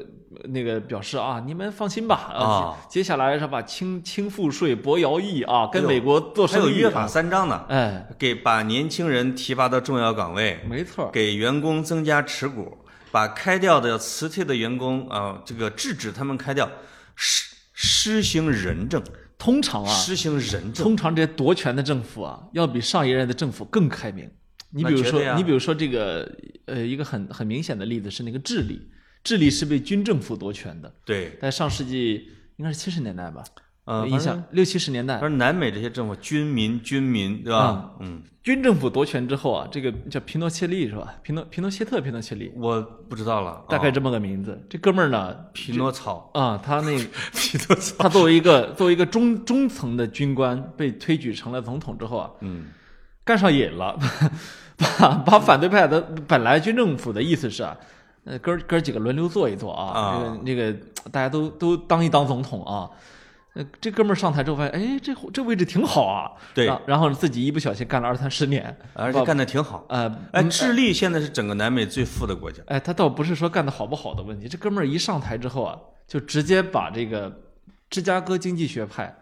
Speaker 2: 那个表示啊，你们放心吧
Speaker 1: 啊
Speaker 2: 接下来是吧，轻轻赋税、博徭役啊，跟美国做
Speaker 1: 还有
Speaker 2: 生意
Speaker 1: 约法
Speaker 2: 啊，
Speaker 1: 三章呢，
Speaker 2: 哎，
Speaker 1: 给把年轻人提拔到重要岗位，
Speaker 2: 没错儿，
Speaker 1: 给员工增加持股，把开掉的辞退的员工啊，这个制止他们开掉，施施行仁政，
Speaker 2: 通常啊，
Speaker 1: 施行仁政。
Speaker 2: 通常这些夺权的政府啊，要比上一任的政府更开明。你比如说你比如说这个呃，一个很很明显的例子是那个智利，智利是被军政府夺权的，
Speaker 1: 对，
Speaker 2: 在上世纪应该是七十年代吧，
Speaker 1: 呃，
Speaker 2: 印象六七十年代，
Speaker 1: 而南美这些政府，军民军民，对吧？嗯，
Speaker 2: 军政府夺权之后啊，这个叫皮诺切利是吧？皮诺皮诺切特，皮诺切利，
Speaker 1: 我不知道了，啊
Speaker 2: 大概这么个名字。这哥们儿呢，
Speaker 1: 皮诺曹，
Speaker 2: 啊，他那
Speaker 1: 皮诺曹，
Speaker 2: 他作为一个作为一个中中层的军官，被推举成了总统之后啊，
Speaker 1: 嗯，
Speaker 2: 干上瘾了，把把反对派的本来军政府的意思是啊，呃哥儿哥儿几个轮流坐一坐啊，
Speaker 1: 啊。
Speaker 2: 这个那个大家都都当一当总统啊。呃，这哥们儿上台之后发现，哎，这这位置挺好啊，
Speaker 1: 对
Speaker 2: 然然后自己一不小心干了二三十年，
Speaker 1: 而且干得挺好。
Speaker 2: 呃，
Speaker 1: 哎，智利现在是整个南美最富的国家。
Speaker 2: 哎，他倒不是说干得好不好的问题，这哥们儿一上台之后啊，就直接把这个芝加哥经济学派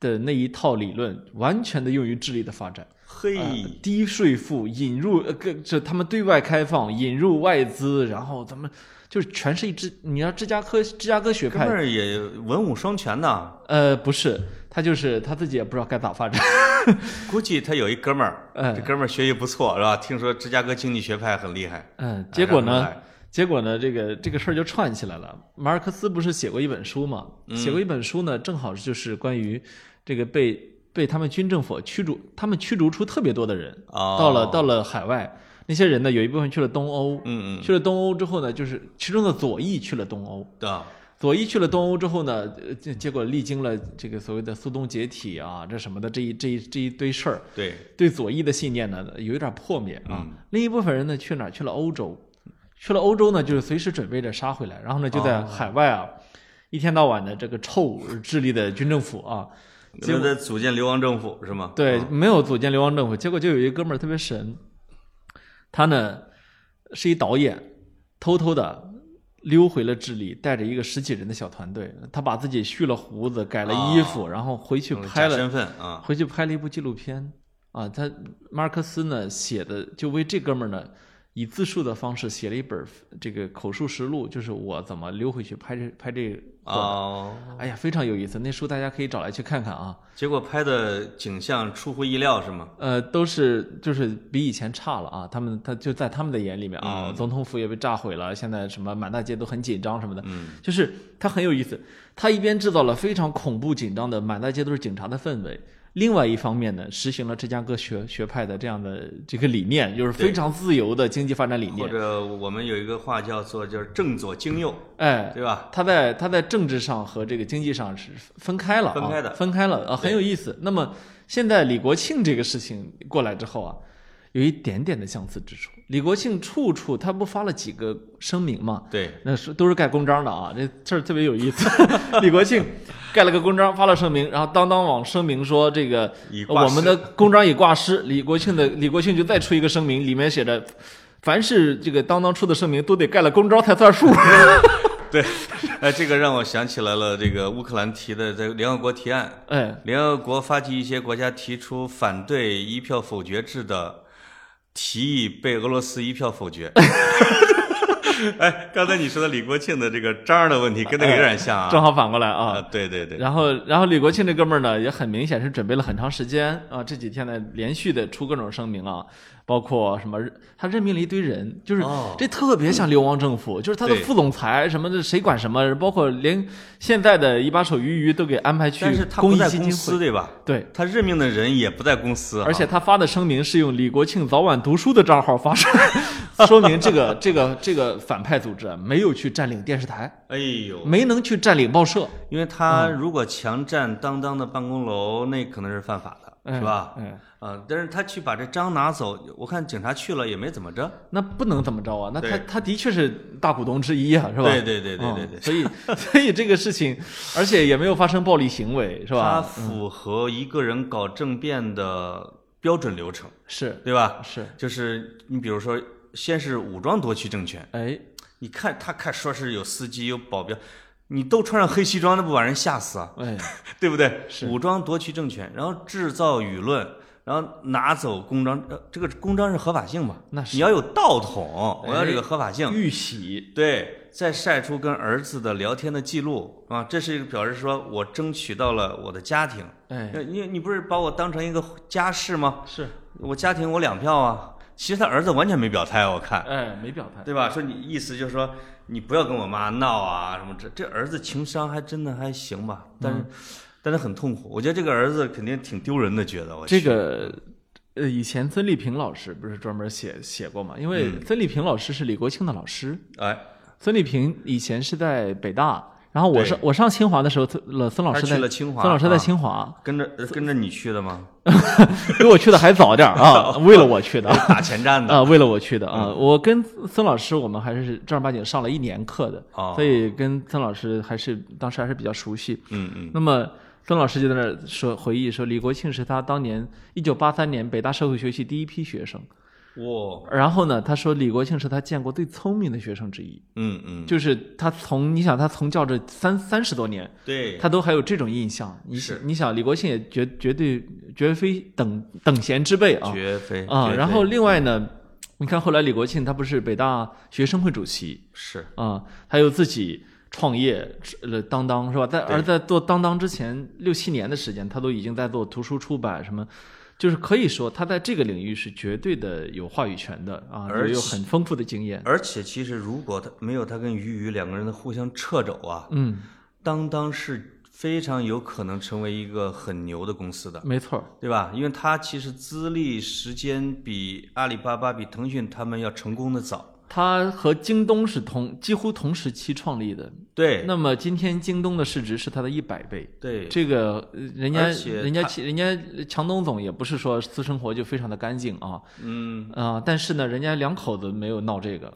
Speaker 2: 的那一套理论，完全的用于智力的发展。
Speaker 1: 嘿，
Speaker 2: 呃低税负，引入呃，个这他们对外开放，引入外资，然后咱们就是全是一支。你要芝加哥芝加哥学
Speaker 1: 哥们
Speaker 2: 派，
Speaker 1: 儿也文武双全呐。
Speaker 2: 呃，不是，他就是他自己也不知道该咋发展。
Speaker 1: 估计他有一哥们儿，
Speaker 2: 哎
Speaker 1: 这哥们儿学习不错是吧？听说芝加哥经济学派很厉害，
Speaker 2: 嗯，结果呢？结果呢？这个这个事儿就串起来了。马尔克斯不是写过一本书嘛？写过一本书呢，正好就是关于这个被被他们军政府驱逐，他们驱逐出特别多的人，
Speaker 1: 哦
Speaker 2: 到了到了海外。那些人呢，有一部分去了东欧，
Speaker 1: 嗯嗯，
Speaker 2: 去了东欧之后呢，就是其中的左翼去了东欧，左翼去了东欧之后呢，呃结结果历经了这个所谓的苏东解体啊，这什么的这一这一这一堆事儿，
Speaker 1: 对，
Speaker 2: 对左翼的信念呢有一点破灭啊。
Speaker 1: 嗯
Speaker 2: 另一部分人呢去哪儿？去了欧洲，去了欧洲呢，就是随时准备着杀回来，然后呢就在
Speaker 1: 哦
Speaker 2: 海外啊，一天到晚的这个臭智利的军政府啊，结果
Speaker 1: 就在组建流亡政府是吗？
Speaker 2: 对
Speaker 1: 嗯，
Speaker 2: 没有组建流亡政府，结果就有一哥们儿特别神，他呢是一导演，偷偷的溜回了智利，带着一个十几人的小团队，他把自己蓄了胡子，改了衣服，然后回去
Speaker 1: 嗯
Speaker 2: 拍了
Speaker 1: 身份啊，
Speaker 2: 回去拍了一部纪录片。啊，他马尔克斯呢写的就为这哥们儿呢以自述的方式写了一本这个口述实录，就是我怎么溜回去拍这拍这个
Speaker 1: 哦，
Speaker 2: 哎呀，非常有意思，那书大家可以找来去看看啊。
Speaker 1: 结果拍的景象出乎意料是吗？
Speaker 2: 呃，都是就是比以前差了啊。他们他就在他们的眼里面啊，
Speaker 1: 嗯
Speaker 2: 总统府也被炸毁了，现在什么满大街都很紧张什么的，
Speaker 1: 嗯，
Speaker 2: 就是他很有意思。他一边制造了非常恐怖紧张的满大街都是警察的氛围，另外一方面呢，实行了芝加哥学学派的这样的这个理念，就是非常自由的经济发展理念
Speaker 1: 或
Speaker 2: 念。
Speaker 1: 者我们有一个话叫做就是正左经右，
Speaker 2: 哎，
Speaker 1: 对吧？
Speaker 2: 他在他在政治上和这个经济上是分开了、啊，
Speaker 1: 分开的
Speaker 2: 分开了啊，很有意思。那么现在李国庆这个事情过来之后啊，有一点点的相似之处。李国庆处处他不发了几个声明嘛？
Speaker 1: 对，
Speaker 2: 那是都是盖公章的啊，这事儿特别有意思。李国庆盖了个公章，发了声明，然后当当网声明说这个
Speaker 1: 已
Speaker 2: 我们的公章已挂失。李国庆的李国庆就再出一个声明，里面写着，凡是这个当当出的声明都得盖了公章才算数。
Speaker 1: 对，哎，这个让我想起来了，这个乌克兰提的这个联合国提案，
Speaker 2: 哎，
Speaker 1: 联合国发起一些国家提出反对一票否决制的提议，被俄罗斯一票否决。哎，刚才你说的李国庆的这个章儿的问题，跟那个有点像啊。
Speaker 2: 正好反过来啊
Speaker 1: 啊，。对对对，
Speaker 2: 然后，然后李国庆这哥们儿呢，也很明显是准备了很长时间啊，这几天呢连续的出各种声明啊，包括什么，他任命了一堆人，就是
Speaker 1: 哦。
Speaker 2: 这特别像流亡政府，就是他的副总裁什么的，谁管什么，包括连现在的一把手鱼鱼都给安排去公益基金会，
Speaker 1: 司对吧？
Speaker 2: 对。
Speaker 1: 他任命的人也不在公司啊，
Speaker 2: 而且他发的声明是用李国庆早晚读书的账号发出来，说明这个 这个这个反派组织啊没有去占领电视台，
Speaker 1: 哎呦，
Speaker 2: 没能去占领报社，
Speaker 1: 因为他如果强占当当的办公楼，那可能是犯法的，是吧？
Speaker 2: 嗯，
Speaker 1: 啊，但是他去把这章拿走，我看警察去了也没怎么着。
Speaker 2: 那不能怎么着啊？那他他的确是大股东之一啊，是吧？
Speaker 1: 对对对对对对
Speaker 2: 嗯所以所以这个事情，而且也没有发生暴力行为，是吧？他？
Speaker 1: 符合一个人搞政变的标准流程，
Speaker 2: 是
Speaker 1: 对吧？
Speaker 2: 是，
Speaker 1: 就是你比如说，先是武装夺取政权，
Speaker 2: 哎，
Speaker 1: 你看他看说是有司机有保镖，你都穿上黑西装，那不把人吓死啊？
Speaker 2: 哎，
Speaker 1: 对不对？
Speaker 2: 是
Speaker 1: 武装夺取政权，然后制造舆论，然后拿走公章，呃，这个公章是合法性吧？
Speaker 2: 那是
Speaker 1: 你要有道统，我要这个
Speaker 2: 哎
Speaker 1: 合法性。
Speaker 2: 玉玺，
Speaker 1: 对，再晒出跟儿子的聊天的记录啊，这是一个表示说我争取到了我的家庭。
Speaker 2: 哎，
Speaker 1: 你你不是把我当成一个家事吗？
Speaker 2: 是，
Speaker 1: 我家庭我两票啊。其实他儿子完全没表态，我看，
Speaker 2: 哎，没表态，
Speaker 1: 对吧？说你意思就是说你不要跟我妈闹啊什么这这儿子情商还真的还行吧，但是、
Speaker 2: 嗯
Speaker 1: 但是很痛苦。我觉得这个儿子肯定挺丢人的，觉得我
Speaker 2: 这个。呃，以前曾丽萍老师不是专门写写过嘛？因为
Speaker 1: 嗯
Speaker 2: 曾丽萍老师是李国庆的老师，
Speaker 1: 哎，
Speaker 2: 曾丽萍以前是在北大，然后我
Speaker 1: 对
Speaker 2: 上我上清华的时候，曾了曾老师在
Speaker 1: 清华
Speaker 2: 孙老师在
Speaker 1: 啊
Speaker 2: 清华，
Speaker 1: 跟着呃跟着你去的吗？
Speaker 2: 比我去的还早点儿啊，为了我去的
Speaker 1: 打前站的
Speaker 2: 啊，为了我去的
Speaker 1: 嗯
Speaker 2: 啊。我跟孙老师我们还是正儿八经上了一年课的，
Speaker 1: 哦
Speaker 2: 所以跟曾老师还是当时还是比较熟悉。
Speaker 1: 嗯嗯，
Speaker 2: 那么曾老师就在那儿说回忆说，李国庆是他当年一九八三年北大社会学系第一批学生，
Speaker 1: 哇，
Speaker 2: 然后呢，他说李国庆是他见过最聪明的学生之一，
Speaker 1: 嗯嗯，
Speaker 2: 就是他从你想他从教这三三十多年，
Speaker 1: 对，
Speaker 2: 他都还有这种印象。你
Speaker 1: 是
Speaker 2: 你想李国庆也绝绝对绝非等等闲之辈啊
Speaker 1: 绝非
Speaker 2: 啊。然后另外呢，你看后来李国庆他不是北大学生会主席
Speaker 1: 是
Speaker 2: 啊，他又自己创业呃当当是吧？在而在做当当之前六七年的时间，他都已经在做图书出版什么。就是可以说，他在这个领域是绝对的有话语权的啊，
Speaker 1: 而有
Speaker 2: 很丰富的经验。
Speaker 1: 而且其实如果他没有他跟俞渝两个人的互相掣肘啊，
Speaker 2: 嗯，
Speaker 1: 当当是非常有可能成为一个很牛的公司的，
Speaker 2: 没错儿，
Speaker 1: 对吧？因为他其实资历时间比阿里巴巴、比腾讯他们要成功的早。
Speaker 2: 他和京东是同几乎同时期创立的。
Speaker 1: 对。
Speaker 2: 那么今天京东的市值是它的一百倍。
Speaker 1: 对，
Speaker 2: 这个呃人家人家人家强东总也不是说私生活就非常的干净啊。
Speaker 1: 嗯。
Speaker 2: 啊、但是呢，人家两口子没有闹这个，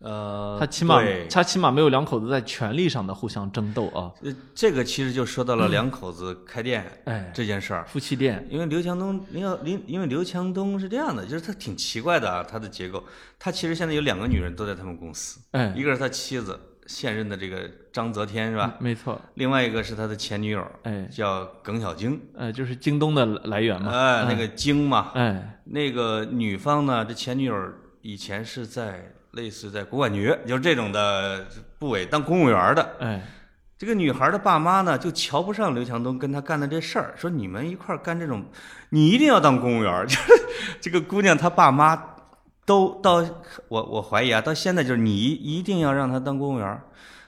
Speaker 1: 呃，
Speaker 2: 他起码他起码没有两口子在权力上的互相争斗啊。
Speaker 1: 呃这个其实就说到了两口子开店
Speaker 2: 哎，
Speaker 1: 这件事儿。
Speaker 2: 夫妻店，
Speaker 1: 因为刘强东，因为林，因为刘强东是这样的，就是他挺奇怪的啊，他的结构，他其实现在有两个女人都在他们公司，
Speaker 2: 哎，
Speaker 1: 一个是他妻子，现任的这个张泽天是吧？
Speaker 2: 没错，
Speaker 1: 另外一个是他的前女友，
Speaker 2: 哎，
Speaker 1: 叫耿小晶，
Speaker 2: 呃，就是京东的来源嘛。
Speaker 1: 哎，那个晶嘛，
Speaker 2: 哎，
Speaker 1: 那个女方呢，这前女友以前是在类似在国管局，就是这种的部委当公务员的。
Speaker 2: 哎，
Speaker 1: 这个女孩的爸妈呢，就瞧不上刘强东跟他干的这事儿，说你们一块儿干这种，你一定要当公务员。就是这个姑娘她爸妈都到我我怀疑啊，到现在就是你一定要让她当公务员，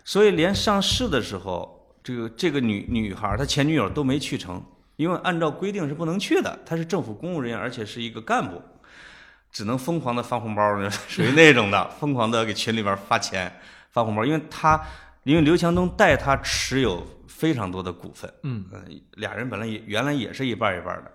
Speaker 1: 所以连上市的时候，这个这个女女孩她前女友都没去成，因为按照规定是不能去的，她是政府公务人员，而且是一个干部。只能疯狂的发红包，属于那种的，疯狂的给群里边发钱发红包，因为他因为刘强东带他持有非常多的股份，
Speaker 2: 嗯，
Speaker 1: 呃，俩人本来也原来也是一半一半的，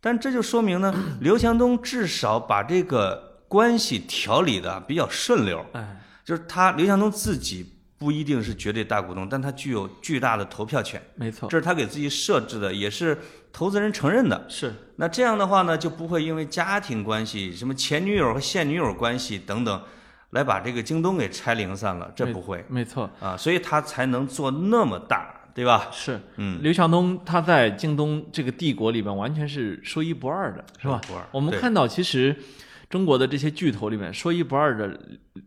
Speaker 1: 但这就说明呢，刘强东至少把这个关系调理的比较顺溜，
Speaker 2: 哎，
Speaker 1: 就是他刘强东自己不一定是绝对大股东，但他具有巨大的投票权，
Speaker 2: 没错，
Speaker 1: 这是他给自己设置的，也是投资人承认的。
Speaker 2: 是
Speaker 1: 那这样的话呢，就不会因为家庭关系、什么前女友和现女友关系等等，来把这个京东给拆零散了。这不会
Speaker 2: 没错，
Speaker 1: 啊，所以他才能做那么大，对吧？
Speaker 2: 是。
Speaker 1: 嗯，
Speaker 2: 刘强东他在京东这个帝国里边完全是说一不二的，是吧？
Speaker 1: 不二
Speaker 2: 我们看到其实中国的这些巨头里面说一不二的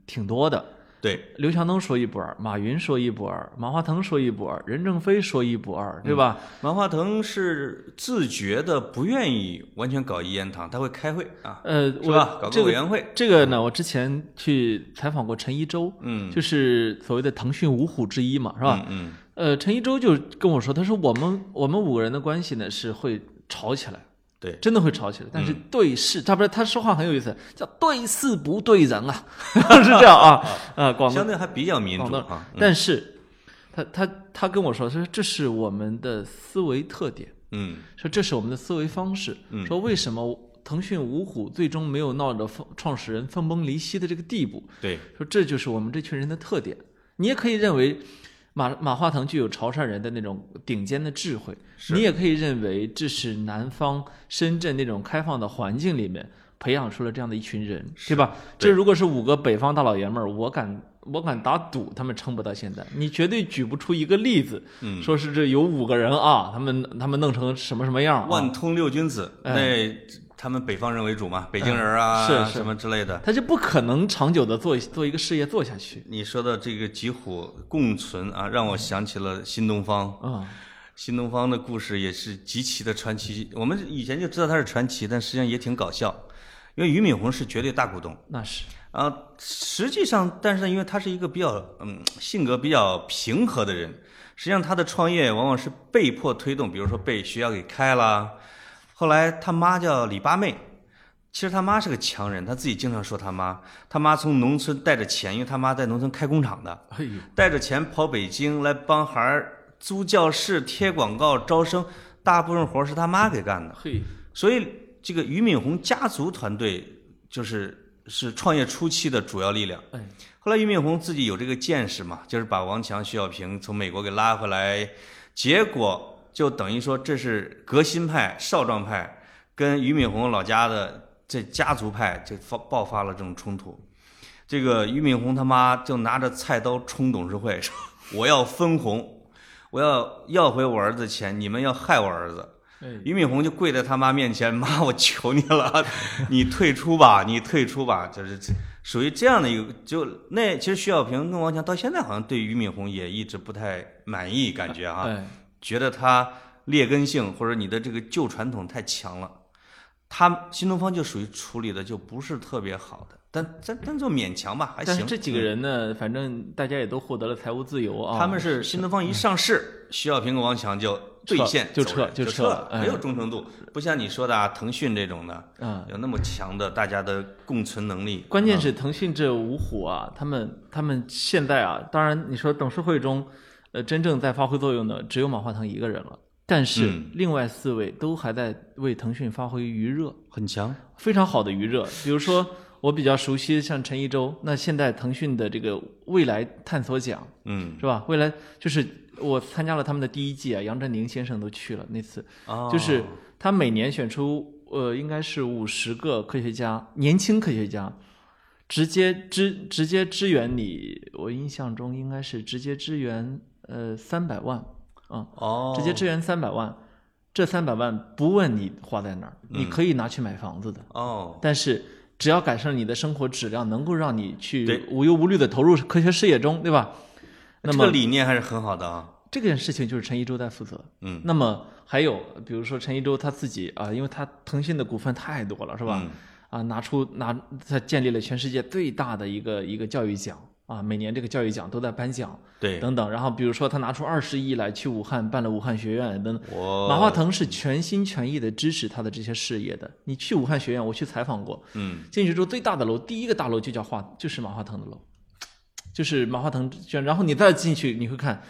Speaker 2: 挺多的。
Speaker 1: 对，
Speaker 2: 刘强东说一不二，马云说一不二，马化腾说一不二，任正非说一不二，对吧？
Speaker 1: 马化腾是自觉的不愿意完全搞一言堂，他会开会啊，
Speaker 2: 呃，
Speaker 1: 是吧？搞
Speaker 2: 个
Speaker 1: 个委员会，
Speaker 2: 这个呢，我之前去采访过陈一舟，
Speaker 1: 嗯，
Speaker 2: 就是所谓的腾讯五虎之一嘛，是吧？
Speaker 1: 嗯，
Speaker 2: 呃，陈一舟就跟我说，他说我们我们五个人的关系呢是会吵起来。
Speaker 1: 对，
Speaker 2: 真的会吵起来，但是
Speaker 1: 嗯。
Speaker 2: 对事，他不是他说话很有意思，叫对事不对人啊，是这样啊，啊，广东。
Speaker 1: 相对还比较民主啊，嗯。
Speaker 2: 但是他他他跟我说，他说这是我们的思维特点，
Speaker 1: 嗯。
Speaker 2: 说这是我们的思维方式，
Speaker 1: 嗯。
Speaker 2: 说为什么腾讯五虎最终没有闹得分创始人分崩离析的这个地步，
Speaker 1: 对，
Speaker 2: 说这就是我们这群人的特点。你也可以认为马马化腾具有潮汕人的那种顶尖的智慧，你也可以认为这是南方深圳那种开放的环境里面培养出了这样的一群人，对吧？这如果是五个北方大老爷们儿，我敢我敢打赌，他们撑不到现在。你绝对举不出一个例子，
Speaker 1: 嗯，
Speaker 2: 说是这有五个人啊，他们他们弄成什么什么样、啊？
Speaker 1: 万通六君子，
Speaker 2: 哎
Speaker 1: 那他们北方人为主嘛，北京人啊，
Speaker 2: 是是
Speaker 1: 什么之类的。
Speaker 2: 他就不可能长久的做做一个事业做下去
Speaker 1: 你说的这个几虎共存啊，让我想起了新东方。
Speaker 2: 啊、
Speaker 1: 新东方的故事也是极其的传奇。我们以前就知道它是传奇，但实际上也挺搞笑，因为俞敏洪是绝对大股东
Speaker 2: 那是
Speaker 1: 啊。实际上，但是呢，因为他是一个比较嗯性格比较平和的人，实际上他的创业往往是被迫推动，比如说被学校给开了。后来他妈叫李八妹，其实他妈是个强人，他自己经常说他妈，他妈从农村带着钱，因为他妈在农村开工厂的，
Speaker 2: 哎，
Speaker 1: 带着钱跑北京来帮孩儿租教室、贴广告、招生，大部分活儿是他妈给干的。
Speaker 2: 嘿，
Speaker 1: 所以这个俞敏洪家族团队就是是创业初期的主要力量。
Speaker 2: 哎，
Speaker 1: 后来俞敏洪自己有这个见识嘛，就是把王强、徐小平从美国给拉回来，结果就等于说这是革新派、少壮派跟俞敏洪老家的这家族派就发爆发了这种冲突。这个俞敏洪他妈就拿着菜刀冲董事会，说 我要分红，我要要回我儿子钱，你们要害我儿子。
Speaker 2: 哎
Speaker 1: 俞敏洪就跪在他妈面前，妈，我求你了，你退出吧，你退出吧，就是属于这样的一个。就那其实徐小平跟王强到现在好像对俞敏洪也一直不太满意，感觉啊，
Speaker 2: 哎，
Speaker 1: 觉得它劣根性或者你的这个旧传统太强了。他新东方就属于处理的就不是特别好的，但但但就勉强吧，还行。
Speaker 2: 但是这几个人呢，反正大家也都获得了财务自由啊。
Speaker 1: 他们是新东方一上市，徐小平跟王强就兑现
Speaker 2: 就撤就撤
Speaker 1: 没有忠诚度，不像你说的啊，腾讯这种的，
Speaker 2: 嗯，
Speaker 1: 有那么强的大家的共存能力。
Speaker 2: 关键是腾讯这五虎啊，他们他们现在啊，当然你说董事会中，呃，真正在发挥作用的只有马化腾一个人了，但是
Speaker 1: 嗯
Speaker 2: 另外四位都还在为腾讯发挥余热，
Speaker 1: 很强，
Speaker 2: 非常好的余热。比如说我比较熟悉像陈一舟，那现在腾讯的这个未来探索奖
Speaker 1: 嗯，
Speaker 2: 是吧？未来就是我参加了他们的第一季啊，杨振宁先生都去了那次，
Speaker 1: 哦
Speaker 2: 就是他每年选出呃，应该是五十个科学家，年轻科学家，直接支直接支援你。我印象中应该是直接支援呃三百万啊，
Speaker 1: 哦，
Speaker 2: 直接支援三百万。这三百万不问你花在哪儿，你
Speaker 1: 嗯
Speaker 2: 可以拿去买房子的，
Speaker 1: 哦，
Speaker 2: 但是只要改善你的生活质量，能够让你去无忧无虑的投入科学事业中，对吧？那么
Speaker 1: 这个理念还是很好的啊。
Speaker 2: 这件事情就是陈一舟在负责。
Speaker 1: 嗯，
Speaker 2: 那么还有，比如说陈一舟他自己啊，因为他腾讯的股份太多了，是吧？
Speaker 1: 嗯
Speaker 2: 啊，拿出拿他建立了全世界最大的一个一个教育奖啊，每年这个教育奖都在颁奖
Speaker 1: 对，
Speaker 2: 等等。然后比如说他拿出二十亿来去武汉办了武汉学院等等。马化腾是全心全意的支持他的这些事业的。你去武汉学院，我去采访过，
Speaker 1: 嗯，
Speaker 2: 进去之后最大的楼，第一个大楼就叫华，就是马化腾的楼，就是马化腾卷。然后你再进去，你会看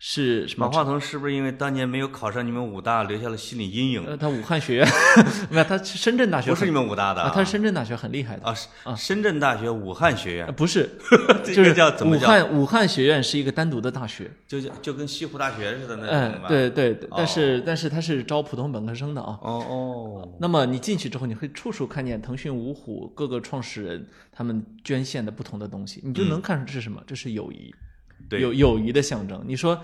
Speaker 2: 是什么
Speaker 1: 马化腾是不是因为当年没有考上你们武大，留下了心理阴影？
Speaker 2: 呃，他武汉学院，没有，他是深圳大学很，
Speaker 1: 不是你们武大的
Speaker 2: 啊，他是深圳大学很厉害的，
Speaker 1: 啊，是深圳大学武汉学
Speaker 2: 呃
Speaker 1: 院，
Speaker 2: 不是，
Speaker 1: 这个
Speaker 2: 就是武
Speaker 1: 叫怎么叫？
Speaker 2: 汉武汉学院是一个单独的大学，
Speaker 1: 就就就跟西湖大学似的那
Speaker 2: 嗯。对对，但是但是他是招普通本科生的啊。
Speaker 1: 哦哦，
Speaker 2: 那么你进去之后，你会处处看见腾讯、五虎各个创始人他们捐献的不同的东西，你就能看出这是什么？这是友谊，
Speaker 1: 对
Speaker 2: 友友谊的象征。你说。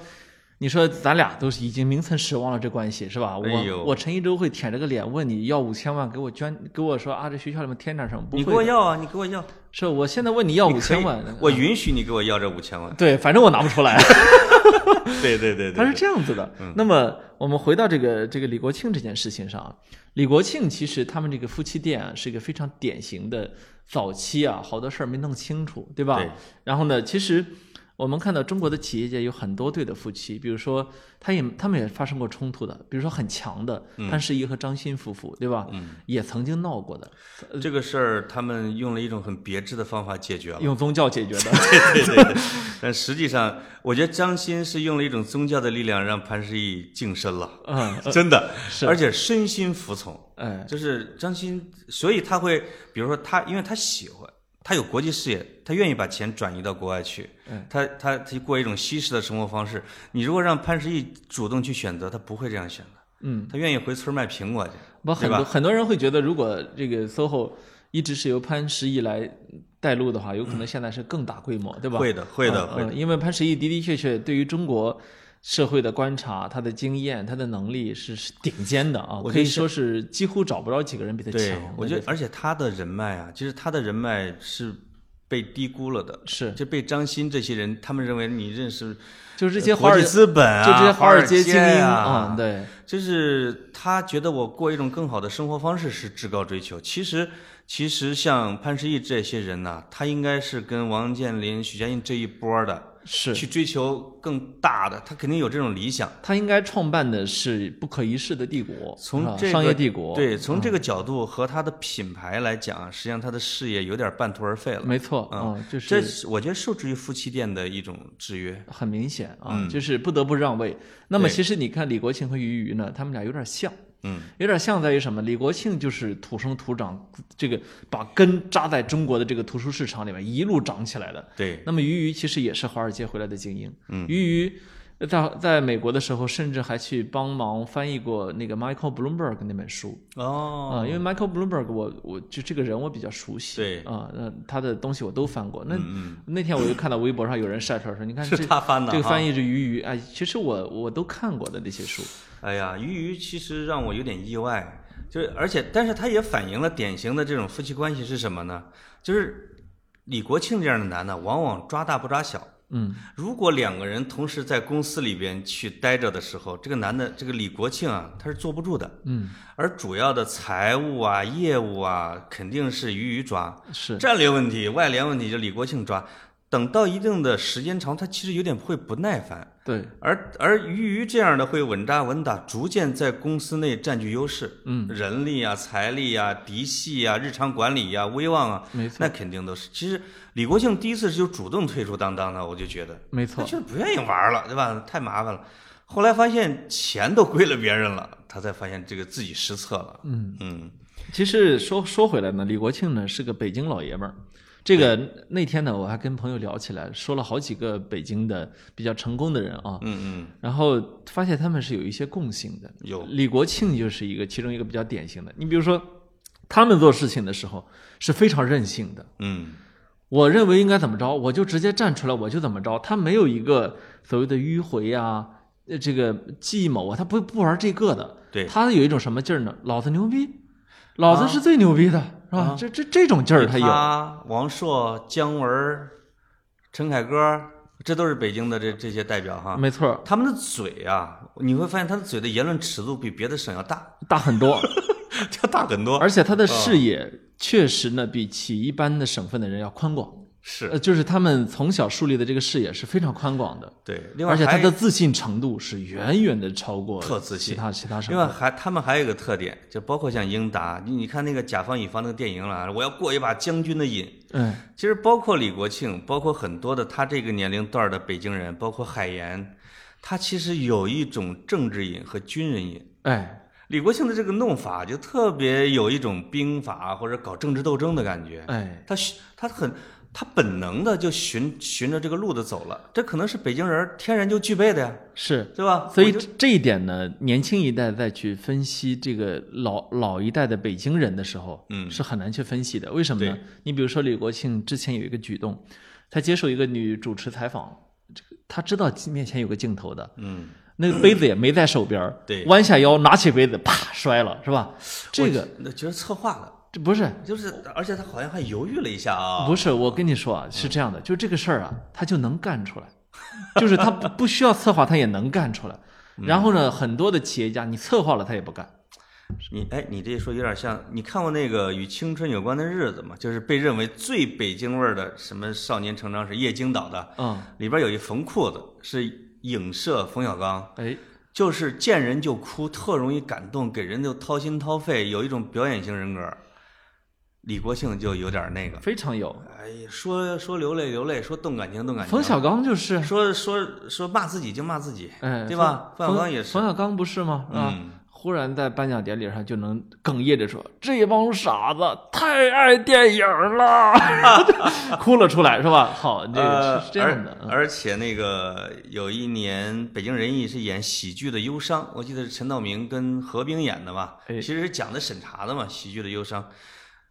Speaker 2: 你说咱俩都是已经名存实亡了，这关系是吧？我、
Speaker 1: 哎
Speaker 2: 我陈一舟会舔着个脸问你要五千万，给我捐，给我说啊，这学校里面添点什么？不
Speaker 1: 你给我要啊，你给我要，
Speaker 2: 是我现在问你要五千万，
Speaker 1: 我允许你给我要这五千万。
Speaker 2: 对，反正我拿不出来。
Speaker 1: 对对对对，
Speaker 2: 他是这样子的。那么我们回到这个这个李国庆这件事情上啊，李国庆其实他们这个夫妻店啊是一个非常典型的早期啊，好多事儿没弄清楚，对吧？
Speaker 1: 对
Speaker 2: 然后呢，其实我们看到中国的企业界有很多对的夫妻，比如说他也他们也发生过冲突的，比如说很强的潘石屹和张欣夫妇，对吧？
Speaker 1: 嗯，
Speaker 2: 也曾经闹过的，
Speaker 1: 这个事儿他们用了一种很别致的方法解决了。
Speaker 2: 用宗教解决的。
Speaker 1: 对对对，但实际上，我觉得张欣是用了一种宗教的力量让潘石屹净身了，
Speaker 2: 嗯，
Speaker 1: 真的，
Speaker 2: 是
Speaker 1: 而且身心服从。
Speaker 2: 哎，
Speaker 1: 就是张欣，所以他会，比如说他，因为他喜欢，他有国际视野，他愿意把钱转移到国外去，
Speaker 2: 嗯
Speaker 1: 他他他过一种西式的生活方式。你如果让潘石屹主动去选择，他不会这样选的，
Speaker 2: 嗯，
Speaker 1: 他愿意回村卖苹果去。
Speaker 2: 不，很多很多人会觉得，如果这个 SOHO 一直是由潘石屹来带路的话，有可能现在是更大规模，对吧？
Speaker 1: 会的，会的，
Speaker 2: 嗯
Speaker 1: 会的。
Speaker 2: 嗯因为潘石屹的的确确对于中国社会的观察、他的经验、他的能力是是顶尖的啊，可以说是几乎找不着几个人比他强。，
Speaker 1: 我觉得，而且他的人脉啊，其实他的人脉是被低估了的，
Speaker 2: 是
Speaker 1: 就被张欣这些人，他们认为你认识
Speaker 2: 就是这些华尔
Speaker 1: 国际资本啊，
Speaker 2: 就这些华尔
Speaker 1: 街
Speaker 2: 街精英
Speaker 1: 啊
Speaker 2: 啊，，对，
Speaker 1: 就是他觉得我过一种更好的生活方式是至高追求。其实，其实像潘石屹这些人呐、他应该是跟王健林、许家印这一波的，
Speaker 2: 是
Speaker 1: 去追求更大的，他肯定有这种理想。
Speaker 2: 他应该创办的是不可一世的帝国，
Speaker 1: 从这个
Speaker 2: 商业帝国，
Speaker 1: 对，从这
Speaker 2: 嗯
Speaker 1: 个角度和他的品牌来讲，实际上他的事业有点半途而废了。
Speaker 2: 没错，
Speaker 1: 嗯
Speaker 2: 嗯，就是
Speaker 1: 这是我觉得受制于夫妻店的一种制约。
Speaker 2: 很明显啊，
Speaker 1: 嗯
Speaker 2: 就是不得不让位。那么其实你看李国庆和俞渝呢，他们俩有点像，
Speaker 1: 嗯，
Speaker 2: 有点像在于什么？李国庆就是土生土长，这个把根扎在中国的这个图书市场里面一路长起来的。
Speaker 1: 对，
Speaker 2: 那么俞渝其实也是华尔街回来的精英，
Speaker 1: 嗯
Speaker 2: 俞渝在在美国的时候，甚至还去帮忙翻译过那个 Michael Bloomberg 那本书
Speaker 1: 哦，
Speaker 2: 啊、因为 Michael Bloomberg 我我就这个人我比较熟悉，
Speaker 1: 对
Speaker 2: 啊，那、他的东西我都翻过。那、
Speaker 1: 嗯
Speaker 2: 那天我就看到微博上有人晒出来说，你看
Speaker 1: 是
Speaker 2: 这
Speaker 1: 他翻的
Speaker 2: 这个翻译是鱼鱼，哎，其实我我都看过的那些书，
Speaker 1: 哎呀，鱼鱼其实让我有点意外，就是而且，但是他也反映了典型的这种夫妻关系是什么呢？就是李国庆这样的男的，往往抓大不抓小。
Speaker 2: 嗯，
Speaker 1: 如果两个人同时在公司里边去待着的时候，这个男的，这个李国庆啊，他是坐不住的。
Speaker 2: 嗯，
Speaker 1: 而主要的财务啊、业务啊，肯定是鱼鱼抓。
Speaker 2: 是
Speaker 1: 战略问题、外联问题就李国庆抓。等到一定的时间长，他其实有点会不耐烦。
Speaker 2: 对，
Speaker 1: 而而鱼鱼这样的会稳扎稳打，逐渐在公司内占据优势，
Speaker 2: 嗯，
Speaker 1: 人力啊、财力啊、嫡系啊、日常管理啊、威望啊，
Speaker 2: 没错
Speaker 1: 那肯定都是。其实李国庆第一次就主动退出当当的，我就觉得
Speaker 2: 没错，
Speaker 1: 他就是不愿意玩了，对吧？太麻烦了。后来发现钱都归了别人了，他才发现这个自己失策了。
Speaker 2: 嗯
Speaker 1: 嗯
Speaker 2: 其实说说回来呢，李国庆呢是个北京老爷们儿。这个那天呢，我还跟朋友聊起来，说了好几个北京的比较成功的人啊，
Speaker 1: 嗯嗯，
Speaker 2: 然后发现他们是有一些共性的。
Speaker 1: 有
Speaker 2: 李国庆就是一个其中一个比较典型的。你比如说，他们做事情的时候是非常任性的。
Speaker 1: 嗯
Speaker 2: 我认为应该怎么着，我就直接站出来，我就怎么着。他没有一个所谓的迂回啊，呃这个计谋啊，他不不玩这个的。
Speaker 1: 对
Speaker 2: 他有一种什么劲儿呢？老子牛逼，老子是最牛逼的，是吧？
Speaker 1: 啊
Speaker 2: 这这这种劲儿他有。
Speaker 1: 他、王朔、姜文、陈凯歌，这都是北京的这这些代表哈。
Speaker 2: 没错，
Speaker 1: 他们的嘴啊，你会发现他的嘴的言论尺度比别的省要大，
Speaker 2: 大很多，
Speaker 1: 要大很多。
Speaker 2: 而且他的视野确实呢，比起一般的省份的人要宽广。
Speaker 1: 是
Speaker 2: 呃，就是他们从小树立的这个视野是非常宽广的，
Speaker 1: 对，另外
Speaker 2: 而且他的自信程度是远远的超过
Speaker 1: 特自信
Speaker 2: 其他其他省
Speaker 1: 另外。还他们还有一个特点，就包括像英达，你你看那个甲方乙方那个电影了，我要过一把将军的瘾。
Speaker 2: 嗯，
Speaker 1: 其实包括李国庆，包括很多的他这个年龄段的北京人，包括海岩，他其实有一种政治瘾和军人瘾。
Speaker 2: 哎
Speaker 1: 李国庆的这个弄法就特别有一种兵法或者搞政治斗争的感觉，
Speaker 2: 哎，
Speaker 1: 他循他很他本能的就循循着这个路子走了，这可能是北京人天然就具备的呀，
Speaker 2: 是。
Speaker 1: 对吧？
Speaker 2: 所以这一点呢，年轻一代再去分析这个老老一代的北京人的时候，
Speaker 1: 嗯
Speaker 2: 是很难去分析的。为什么呢？你比如说李国庆之前有一个举动，他接受一个女主持采访，这个他知道面前有个镜头的，
Speaker 1: 嗯，
Speaker 2: 那个杯子也没在手边儿
Speaker 1: 对
Speaker 2: 弯下腰拿起杯子，啪摔了，是吧？这个
Speaker 1: 我那觉得策划的，
Speaker 2: 这不是
Speaker 1: 就是而且他好像还犹豫了一下啊，
Speaker 2: 不是，我跟你说啊，是这样的，就这个事儿啊，他就能干出来，就是他不不需要策划，他也能干出来。然后呢，很多的企业家，你策划了他也不干。
Speaker 1: 你哎，你这一说有点像，你看过那个与青春有关的日子吗？就是被认为最北京味儿的什么少年成长史，叶京导的，
Speaker 2: 嗯，
Speaker 1: 里边有一缝裤子是影射冯小刚，
Speaker 2: 哎，
Speaker 1: 就是见人就哭，特容易感动，给人就掏心掏肺，有一种表演型人格。李国庆就有点那个，
Speaker 2: 非常有。
Speaker 1: 哎呀，说说流泪流泪，说动感情动感情，
Speaker 2: 冯小刚就是，
Speaker 1: 说说说骂自己就骂自己，
Speaker 2: 哎，
Speaker 1: 对吧？
Speaker 2: 冯
Speaker 1: 冯小刚也是
Speaker 2: 冯，小刚不是吗？啊，
Speaker 1: 嗯，
Speaker 2: 忽然在颁奖典礼上就能哽咽着说：“这帮傻子太爱电影了，哭了出来，是吧？”好，这个
Speaker 1: 呃
Speaker 2: 是是这样的。
Speaker 1: 而且那个有一年北京人艺是演喜剧的忧伤，我记得是陈道明跟何冰演的吧？
Speaker 2: 哎
Speaker 1: 其实是讲的审查的嘛，喜剧的忧伤。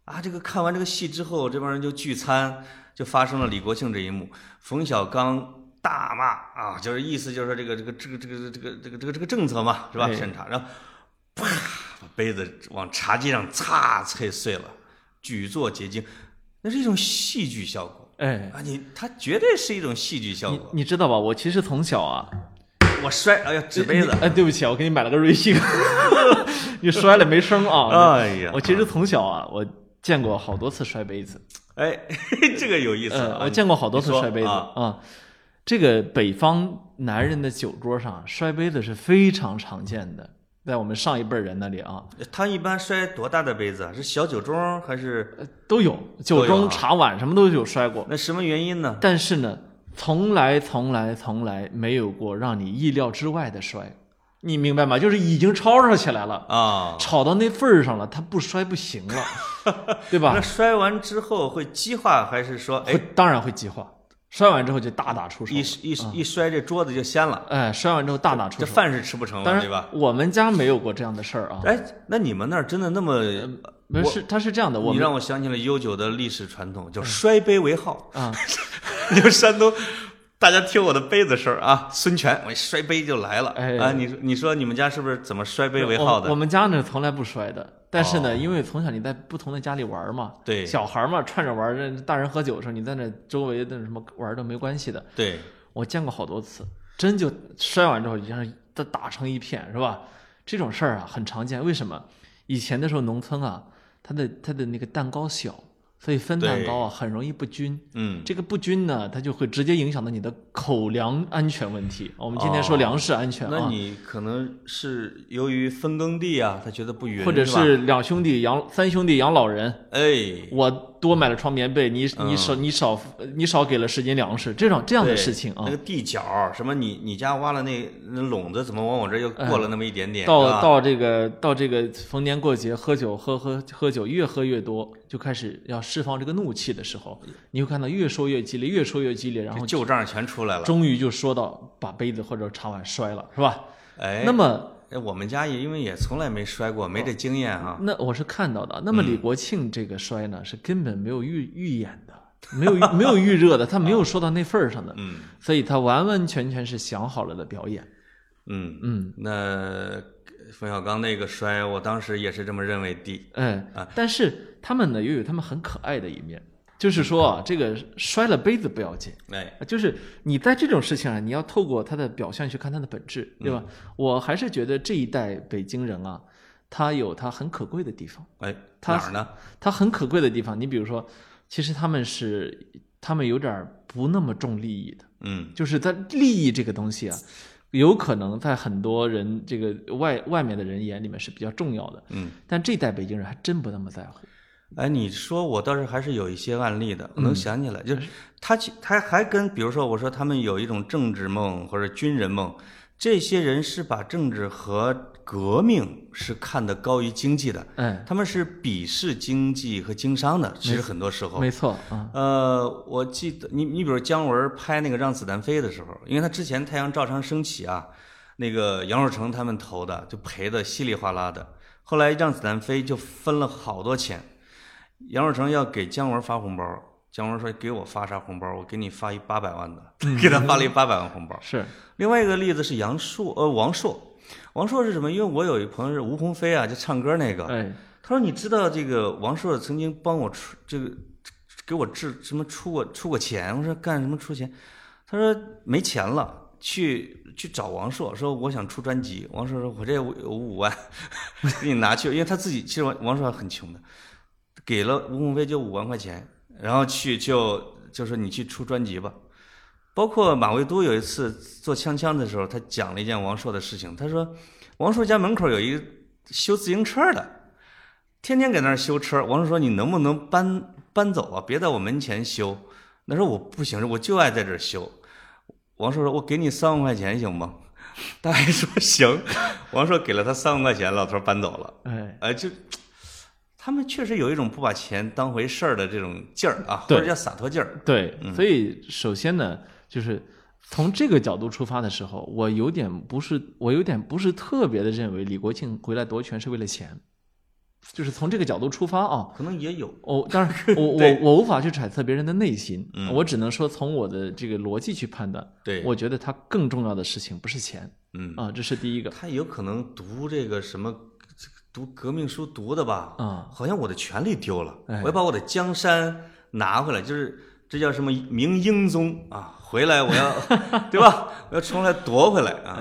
Speaker 1: 啊，这个看完这个戏之后，这帮人就聚餐，就发生了李国庆这一幕，冯小刚大骂啊，就是意思就是说这个这个这个这个这个这个这个这个政策嘛，是吧？
Speaker 2: 哎
Speaker 1: 审查，然后啪把杯子往茶几上擦碎碎了，举座皆惊，那是一种戏剧效果。
Speaker 2: 哎，
Speaker 1: 啊，你它绝对是一种戏剧效果。
Speaker 2: 你知道吧？我其实从小啊，
Speaker 1: 我摔，哎呀，纸杯子，
Speaker 2: 哎，对不起啊，我给你买了个瑞幸，你摔了没声啊。
Speaker 1: 哎呀，
Speaker 2: 我其实从小啊，我见过好多次摔杯子，
Speaker 1: 哎，这个有意思啊。
Speaker 2: 呃，我见过好多次摔杯子
Speaker 1: 啊
Speaker 2: 啊。这个北方男人的酒桌上摔杯子是非常常见的，在我们上一辈人那里啊，
Speaker 1: 他一般摔多大的杯子啊？是小酒盅还是？
Speaker 2: 呃都有酒盅、
Speaker 1: 啊
Speaker 2: 茶碗什么都有摔过。
Speaker 1: 那什么原因呢？
Speaker 2: 但是呢，从来从来从来没有过让你意料之外的摔，你明白吗？就是已经吵吵起来了，
Speaker 1: 啊，
Speaker 2: 吵到那份儿上了，他不摔不行了，对吧
Speaker 1: 那？摔完之后会激化，还是说，
Speaker 2: 会
Speaker 1: 哎，
Speaker 2: 当然会激化，摔完之后就大打出手
Speaker 1: 一，一一摔这桌子就掀了，
Speaker 2: 哎，摔完之后大打出手。
Speaker 1: 这饭是吃不成了，
Speaker 2: 当然
Speaker 1: 对吧？，
Speaker 2: 我们家没有过这样的事儿啊。
Speaker 1: 哎，那你们那儿真的那么？
Speaker 2: 没有是他是这样的，我
Speaker 1: 你
Speaker 2: 们
Speaker 1: 让我想起了悠久的历史传统，叫摔杯为号。
Speaker 2: 啊，
Speaker 1: 你们山东，大家听我的杯子声儿啊，孙权，我一摔杯就来了。
Speaker 2: 哎
Speaker 1: 啊，你说你说你们家是不是怎么摔杯为号的？
Speaker 2: 我我们家呢从来不摔的，但是呢，
Speaker 1: 哦
Speaker 2: 因为从小你在不同的家里玩嘛，
Speaker 1: 对
Speaker 2: 小孩嘛串着玩，这大人喝酒的时候，你在那周围的什么玩都没关系的。
Speaker 1: 对，
Speaker 2: 我见过好多次，真就摔完之后，就像打打成一片，是吧？这种事儿啊很常见。为什么？以前的时候农村啊，它的它的那个蛋糕小，所以分蛋糕啊很容易不均。
Speaker 1: 嗯，
Speaker 2: 这个不均呢，它就会直接影响到你的口粮安全问题。我们今天说
Speaker 1: 哦。
Speaker 2: 粮食安全啊，
Speaker 1: 那你可能是由于分耕地啊，他觉得不匀，
Speaker 2: 或者
Speaker 1: 是
Speaker 2: 两兄弟养三兄弟养老人，
Speaker 1: 哎，
Speaker 2: 我多买了床棉被，你你
Speaker 1: 嗯
Speaker 2: 少你少你少给了十斤粮食，这种这样的事情啊
Speaker 1: 那，个地角什么你你家挖了那那垄子，怎么往我这又过了那么一点点？
Speaker 2: 到到这个到这个逢年过节喝酒喝喝喝酒越喝越多，就开始要释放这个怒气的时候，你会看到越说越激烈，越说越激烈，然后
Speaker 1: 旧账全出来了。
Speaker 2: 终于就说到把杯子或者茶碗摔了，是吧？
Speaker 1: 哎，
Speaker 2: 那么
Speaker 1: 哎我们家也因为也从来没摔过，没这经验哈。
Speaker 2: 那我是看到的。那么
Speaker 1: 嗯
Speaker 2: 李国庆这个摔呢，是根本没有预预演的，没有没有预热的，他没有说到那份儿上的，
Speaker 1: 嗯
Speaker 2: 所以他完完全全是想好了的表演。
Speaker 1: 嗯，
Speaker 2: 嗯，
Speaker 1: 那冯小刚那个摔，我当时也是这么认为的。
Speaker 2: 嗯
Speaker 1: 啊，
Speaker 2: 但是他们呢又有他们很可爱的一面，就是说啊，这个摔了杯子不要紧。
Speaker 1: 哎，
Speaker 2: 就是你在这种事情上，你要透过他的表象去看他的本质，对吧？
Speaker 1: 嗯
Speaker 2: 我还是觉得这一代北京人啊，他有他很可贵的地方。
Speaker 1: 哎，
Speaker 2: 他
Speaker 1: 哪儿呢？
Speaker 2: 他很可贵的地方，你比如说，其实他们是他们有点不那么重利益的，
Speaker 1: 嗯
Speaker 2: 就是他利益这个东西啊，有可能在很多人这个外外面的人眼里面是比较重要的，
Speaker 1: 嗯。
Speaker 2: 但这代北京人还真不那么在乎。
Speaker 1: 哎，你说我倒是还是有一些案例的，我能
Speaker 2: 嗯
Speaker 1: 想起来，就是他其他还跟比如说我说他们有一种政治梦或者军人梦，这些人是把政治和革命是看得高于经济的，
Speaker 2: 哎，
Speaker 1: 他们是鄙视经济和经商的。其实很多时候，
Speaker 2: 没错啊，
Speaker 1: 呃，我记得你你比如姜文拍那个《让子弹飞》的时候，因为他之前《太阳照常升起》啊，那个杨受成他们投的就赔的稀里哗啦的，后来《让子弹飞》就分了好多钱，杨受成要给姜文发红包，姜文说给我发啥红包？我给你发一八百万的，给他发了一八百万红包。
Speaker 2: 是
Speaker 1: 另外一个例子是杨烁，呃，王朔，王朔是什么？因为我有一朋友是吴鸿飞啊，就唱歌那个，
Speaker 2: 哎，
Speaker 1: 他说：“你知道这个王朔曾经帮我出这个给我治什么出过出过钱？”我说：“干什么出钱？”他说：“没钱了，去去找王朔，说我想出专辑。”王朔说：“我这有五万，给 你拿去。”因为他自己其实王王朔很穷的，给了吴鸿飞就五万块钱，然后去就就说你去出专辑吧。包括马未都有一次做锵锵的时候，他讲了一件王朔的事情。他说，王朔家门口有一个修自行车的，天天在那儿修车。王朔说：“你能不能搬搬走啊？别在我门前修。”他说：“我不行，我就爱在这儿修。”王朔说：“我给你三万块钱行吗？” 大爷说：“行。”王朔给了他三万块钱，老头儿搬走了。
Speaker 2: 哎，
Speaker 1: 哎，就他们确实有一种不把钱当回事儿的这种劲儿啊，或者叫洒脱劲儿。
Speaker 2: 对，
Speaker 1: 嗯。
Speaker 2: 所以首先呢，就是从这个角度出发的时候，我有点不是，我有点不是特别的认为李国庆回来夺权是为了钱，就是从这个角度出发啊。
Speaker 1: 可能也有，
Speaker 2: 哦，当然，我我我无法去揣测别人的内心，
Speaker 1: 嗯。
Speaker 2: 我只能说从我的这个逻辑去判断。
Speaker 1: 对，
Speaker 2: 我觉得他更重要的事情不是钱。
Speaker 1: 嗯，
Speaker 2: 啊，这是第一个。
Speaker 1: 他有可能读这个什么，读革命书读的吧，
Speaker 2: 啊。
Speaker 1: 好像我的权利丢了，
Speaker 2: 哎
Speaker 1: 我要把我的江山拿回来，就是这叫什么明英宗啊，回来我要，对吧？我要重来夺回来啊，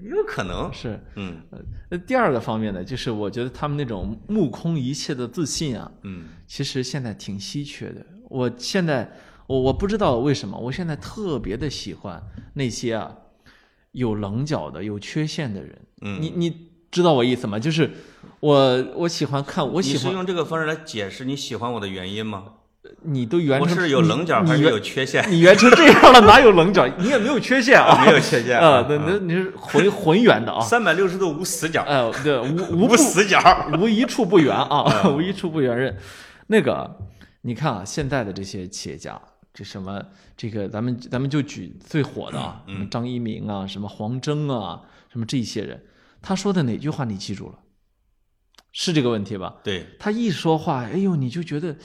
Speaker 1: 有可能，
Speaker 2: 是，
Speaker 1: 嗯
Speaker 2: 那第二个方面呢，就是我觉得他们那种目空一切的自信啊，
Speaker 1: 嗯
Speaker 2: 其实现在挺稀缺的。我现在我我不知道为什么，我现在特别的喜欢那些啊有棱角的、有缺陷的人。
Speaker 1: 嗯，
Speaker 2: 你你知道我意思吗？就是我我喜欢看，我
Speaker 1: 你是
Speaker 2: 喜欢
Speaker 1: 用这个方式来解释你喜欢我的原因吗？
Speaker 2: 你都圆成
Speaker 1: 我是有
Speaker 2: 你
Speaker 1: 棱角还是有缺陷？
Speaker 2: 你圆成这样了，哪有棱角？你也没有缺陷啊，
Speaker 1: 没有缺陷
Speaker 2: 啊，那那你是浑浑圆的啊。
Speaker 1: 三百六十度无死角，
Speaker 2: 哎，对，无 无
Speaker 1: 死角。
Speaker 2: 无一处不圆啊，
Speaker 1: 嗯
Speaker 2: 无一处不圆润。那个，你看啊，现在的这些企业家，这什么这个咱们咱们就举最火的啊，张一鸣啊，什么黄峥啊，什么这些人，他说的哪句话你记住了？是这个问题吧？
Speaker 1: 对，
Speaker 2: 他一说话，哎呦，你就觉得，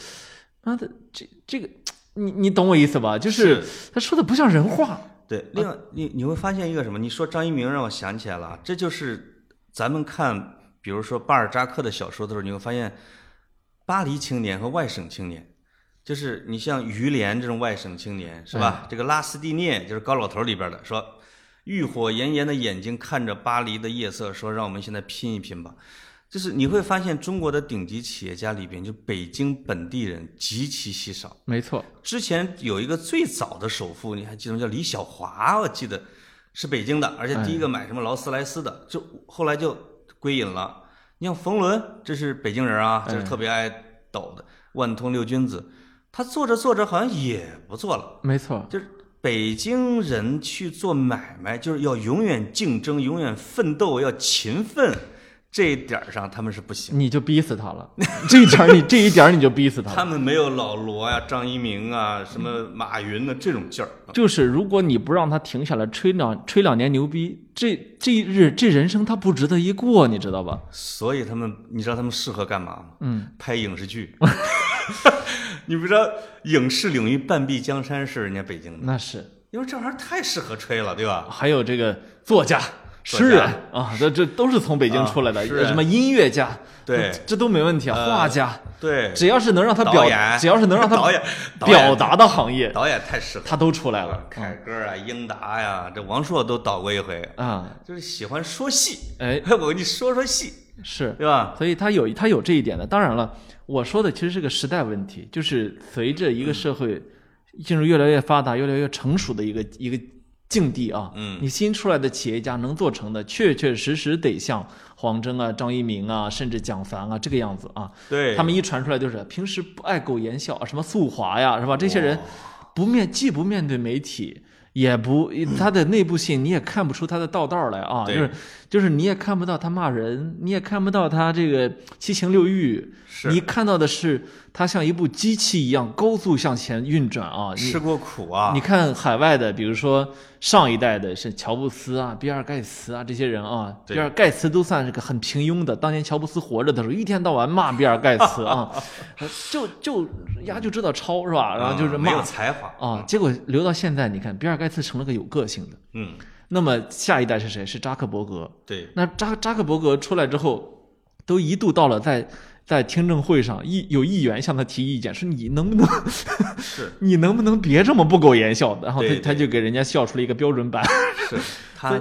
Speaker 2: 妈的，这这个，你你懂我意思吧？就是他说的不像人话。
Speaker 1: 对，另外你你会发现一个什么？你说张一鸣让我想起来了，这就是咱们看，比如说巴尔扎克的小说的时候，你会发现，巴黎青年和外省青年，就是你像于连这种外省青年是吧？这个拉斯蒂涅就是高老头里边的，说欲火炎炎的眼睛看着巴黎的夜色，说让我们现在拼一拼吧。就是你会发现，中国的顶级企业家里边，就北京本地人极其稀少。
Speaker 2: 没错，
Speaker 1: 之前有一个最早的首富，你还记得吗？叫李小华，我记得是北京的，而且第一个买什么劳斯莱斯的，就后来就归隐了。你像冯仑，这是北京人啊，就是特别爱抖的。万通六君子，他做着做着好像也不做了。
Speaker 2: 没错，
Speaker 1: 就是北京人去做买卖，就是要永远竞争，永远奋斗，要勤奋。这一点上他们是不行，
Speaker 2: 你就逼死他了。这一点你 这一点你就逼死他。
Speaker 1: 他们没有老罗呀、张一鸣啊、什么马云的这种劲儿。
Speaker 2: 就是如果你不让他停下来吹两吹两年牛逼，这这一日这人生他不值得一过，你知道吧？
Speaker 1: 所以他们，你知道他们适合干嘛吗？
Speaker 2: 嗯，
Speaker 1: 拍影视剧。你不知道影视领域半壁江山是人家北京的，
Speaker 2: 那是
Speaker 1: 因为这玩意儿太适合吹了，对吧？
Speaker 2: 还有这个作家。诗人啊，这这都是从北京出来的，什么音乐家，
Speaker 1: 对，
Speaker 2: 这都没问题啊。画家，
Speaker 1: 对，
Speaker 2: 只要是能让他表演，只要是能让他
Speaker 1: 导演
Speaker 2: 表达的行业，
Speaker 1: 导演太适合，
Speaker 2: 他都出来了。
Speaker 1: 凯歌啊，英达呀，这王朔都导过一回
Speaker 2: 啊，
Speaker 1: 就是喜欢说戏。
Speaker 2: 哎，
Speaker 1: 我跟你说说戏，
Speaker 2: 是
Speaker 1: 对吧？
Speaker 2: 所以他有他有这一点的。当然了，我说的其实是个时代问题，就是随着一个社会进入越来越发达、越来越成熟的一个一个。境地啊，
Speaker 1: 嗯，
Speaker 2: 你新出来的企业家能做成的，确确实实得像黄峥啊、张一鸣啊，甚至蒋凡啊这个样子啊。
Speaker 1: 对，
Speaker 2: 他们一传出来就是平时不爱苟言笑，什么素华呀，是吧？这些人不面既不面对媒体，也不他的内部信你也看不出他的道道来啊，就是就是你也看不到他骂人，你也看不到他这个七情六欲，你看到的是。他像一部机器一样高速向前运转啊！
Speaker 1: 吃过苦啊！
Speaker 2: 你看海外的，比如说上一代的是乔布斯啊、比尔盖茨啊这些人啊，比尔盖茨都算是个很平庸的。当年乔布斯活着的时候，一天到晚骂 比尔盖茨啊，就就丫就知道抄是吧？然后就是
Speaker 1: 没有才华
Speaker 2: 啊。结果留到现在，你看比尔盖茨成了个有个性的。
Speaker 1: 嗯。
Speaker 2: 那么下一代是谁？是扎克伯格。
Speaker 1: 对。
Speaker 2: 那扎扎克伯格出来之后，都一度到了在。在听证会上，议有议员向他提意见，说你能不能，
Speaker 1: 是，
Speaker 2: 你能不能别这么不苟言笑？然后他他就给人家笑出了一个标准版。
Speaker 1: 是，他，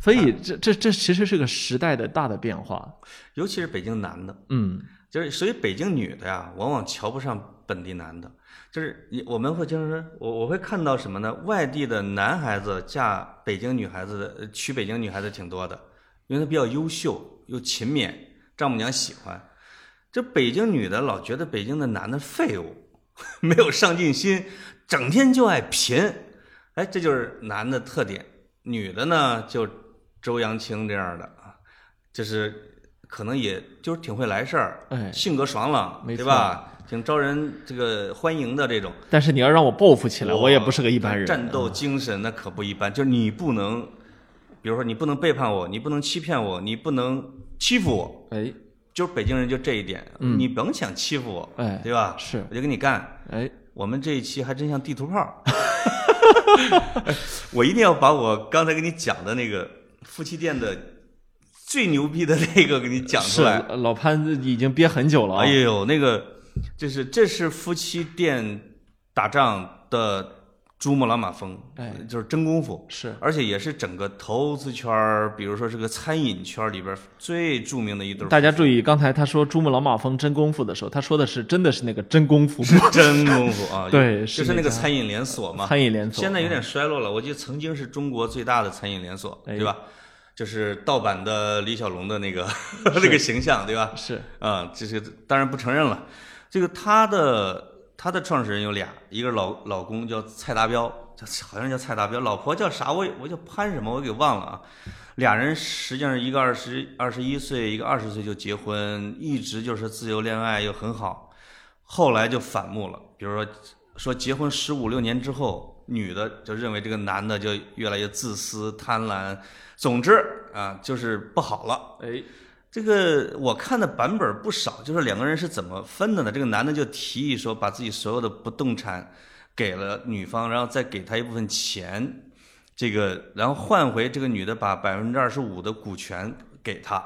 Speaker 2: 所以这这这其实是个时代的大的变化，
Speaker 1: 尤其是北京男的，
Speaker 2: 嗯，
Speaker 1: 就是所以北京女的呀，往往瞧不上本地男的，就是你我们会经常说我我会看到什么呢？外地的男孩子嫁北京女孩子的，娶北京女孩子挺多的，因为她比较优秀又勤勉，丈母娘喜欢。这北京女的老觉得北京的男的废物，没有上进心，整天就爱贫，哎，这就是男的特点。女的呢，就周扬青这样的啊，就是可能也就是挺会来事儿，
Speaker 2: 哎，
Speaker 1: 性格爽朗，对吧？挺招人这个欢迎的这种。
Speaker 2: 但是你要让我报复起来，我也不是个一般人。
Speaker 1: 战斗精神那可不一般，就是你不能，比如说你不能背叛我，你不能欺骗我，你不能欺负我，
Speaker 2: 哎。
Speaker 1: 就是北京人就这一点，你甭想欺负我，
Speaker 2: 哎，
Speaker 1: 对吧？
Speaker 2: 是，
Speaker 1: 我就跟你干。
Speaker 2: 哎，
Speaker 1: 我们这一期还真像地图炮。我一定要把我刚才给你讲的那个夫妻店的最牛逼的那个给你讲出来。
Speaker 2: 老潘已经憋很久了。哎
Speaker 1: 呦，那个就是这是夫妻店打仗的。珠穆朗玛峰，
Speaker 2: 哎，
Speaker 1: 就是真功夫，
Speaker 2: 是，
Speaker 1: 而且也是整个投资圈儿，比如说这个餐饮圈里边最著名的一对。
Speaker 2: 大家注意，刚才他说珠穆朗玛峰真功夫的时候，他说的是真的是那个真功夫，
Speaker 1: 真功夫啊，
Speaker 2: 对，
Speaker 1: 就是那个餐饮连锁嘛，
Speaker 2: 餐饮连锁，
Speaker 1: 现在有点衰落了。我记得曾经是中国最大的餐饮连锁，对吧？就是盗版的李小龙的那个 那个形象，对吧？
Speaker 2: 是，
Speaker 1: 啊，这是当然不承认了。这个他的。他的创始人有俩，一个老老公叫蔡达标，叫好像叫蔡达标，老婆叫啥？我我叫潘什么？我给忘了啊。俩人实际上一个二十二十一岁，一个二十岁就结婚，一直就是自由恋爱又很好。后来就反目了，比如说说结婚十五六年之后，女的就认为这个男的就越来越自私、贪婪，总之啊，就是不好了。
Speaker 2: 哎，
Speaker 1: 这个我看的版本不少，就是两个人是怎么分的呢？这个男的就提议说，把自己所有的不动产给了女方，然后再给她一部分钱，这个然后换回这个女的把百分之二十五的股权给他，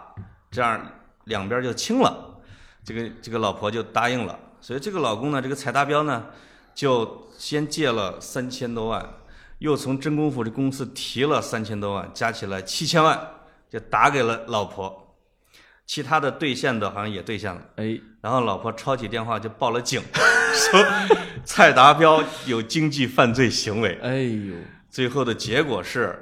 Speaker 1: 这样两边就清了。这个这个老婆就答应了，所以这个老公呢，这个蔡达标呢，就先借了三千多万，又从真功夫这公司提了三千多万，加起来七千万，就打给了老婆。其他的兑现的好像也兑现了，
Speaker 2: 哎，
Speaker 1: 然后老婆抄起电话就报了警，说蔡达标有经济犯罪行为。
Speaker 2: 哎呦，
Speaker 1: 最后的结果是，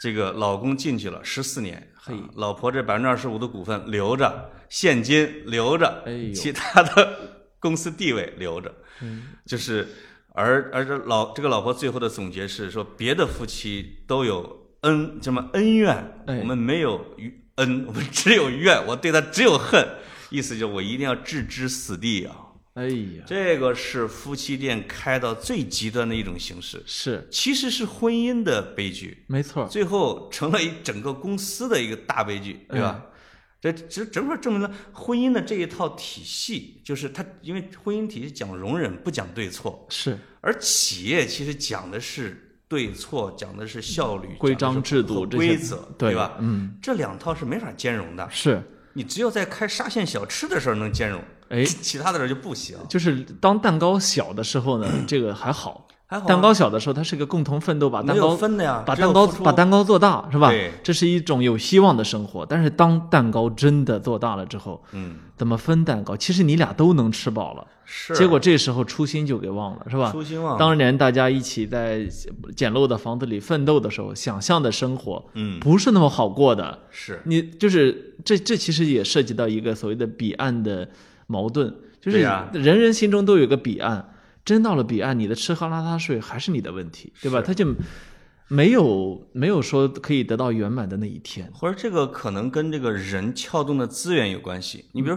Speaker 1: 这个老公进去了十四年，
Speaker 2: 嘿。
Speaker 1: 啊老婆这百分之二十五的股份留着，现金留着，
Speaker 2: 哎呦。
Speaker 1: 其他的公司地位留着，
Speaker 2: 嗯。
Speaker 1: 就是而而这老这个老婆最后的总结是说，别的夫妻都有恩什么恩怨，
Speaker 2: 哎。
Speaker 1: 我们没有恩，我们只有怨，我对他只有恨，意思就是我一定要置之死地啊。
Speaker 2: 哎呀，
Speaker 1: 这个是夫妻店开到最极端的一种形式，
Speaker 2: 是。
Speaker 1: 其实是婚姻的悲剧，
Speaker 2: 没错，
Speaker 1: 最后成了一整个公司的一个大悲剧，对吧？这这正好证明了婚姻的这一套体系，就是它，因为婚姻体系讲容忍，不讲对错，
Speaker 2: 是。
Speaker 1: 而企业其实讲的是对错，讲的是效率、
Speaker 2: 规章制度
Speaker 1: 规则，
Speaker 2: 对
Speaker 1: 吧？
Speaker 2: 嗯，
Speaker 1: 这两套是没法兼容的，
Speaker 2: 是，
Speaker 1: 你只有在开沙县小吃的时候能兼容，
Speaker 2: 哎，
Speaker 1: 其他的时候就不行。
Speaker 2: 就是当蛋糕小的时候呢，这个还好。
Speaker 1: 还好啊
Speaker 2: 蛋糕小的时候，它是个共同奋斗，把蛋糕
Speaker 1: 分的呀，
Speaker 2: 把蛋糕把蛋糕做大，是吧
Speaker 1: 对？
Speaker 2: 这是一种有希望的生活。但是当蛋糕真的做大了之后，
Speaker 1: 嗯
Speaker 2: 怎么分蛋糕？其实你俩都能吃饱了，
Speaker 1: 是，
Speaker 2: 结果这时候初心就给忘了，是吧？
Speaker 1: 初心忘了
Speaker 2: 当年大家一起在简陋的房子里奋斗的时候，想象的生活
Speaker 1: 嗯
Speaker 2: 不是那么好过的。
Speaker 1: 是
Speaker 2: 你就是这这其实也涉及到一个所谓的彼岸的矛盾，就是人人心中都有个彼岸，真到了彼岸，你的吃喝拉撒睡还是你的问题，对吧？他就没有没有说可以得到圆满的那一天。
Speaker 1: 或者这个可能跟这个人撬动的资源有关系。你比如，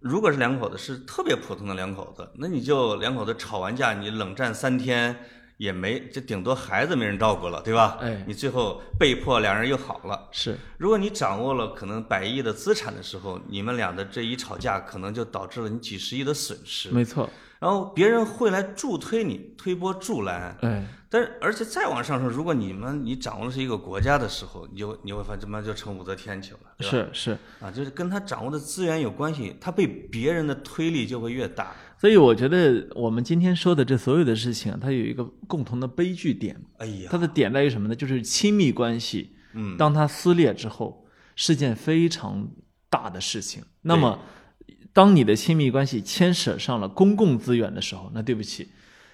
Speaker 1: 如果是两口子是特别普通的两口子，那你就两口子吵完架，你冷战三天也没，就顶多孩子没人照顾了，对吧？
Speaker 2: 哎
Speaker 1: 你最后被迫两人又好了。
Speaker 2: 是
Speaker 1: 如果你掌握了可能百亿的资产的时候，你们俩的这一吵架，可能就导致了你几十亿的损失。
Speaker 2: 没错，
Speaker 1: 然后别人会来助推你，推波助澜。
Speaker 2: 哎，
Speaker 1: 但是，而且再往上说，如果你们你掌握的是一个国家的时候，你就你会发现，这妈就成武则天去了，
Speaker 2: 是是。
Speaker 1: 啊，就是跟他掌握的资源有关系，他被别人的推力就会越大。
Speaker 2: 所以我觉得我们今天说的这所有的事情啊，它有一个共同的悲剧点，
Speaker 1: 哎呀，
Speaker 2: 它的点在于什么呢？就是亲密关系，
Speaker 1: 嗯，
Speaker 2: 当它撕裂之后，是件非常大的事情。那么，当你的亲密关系牵扯上了公共资源的时候，那对不起，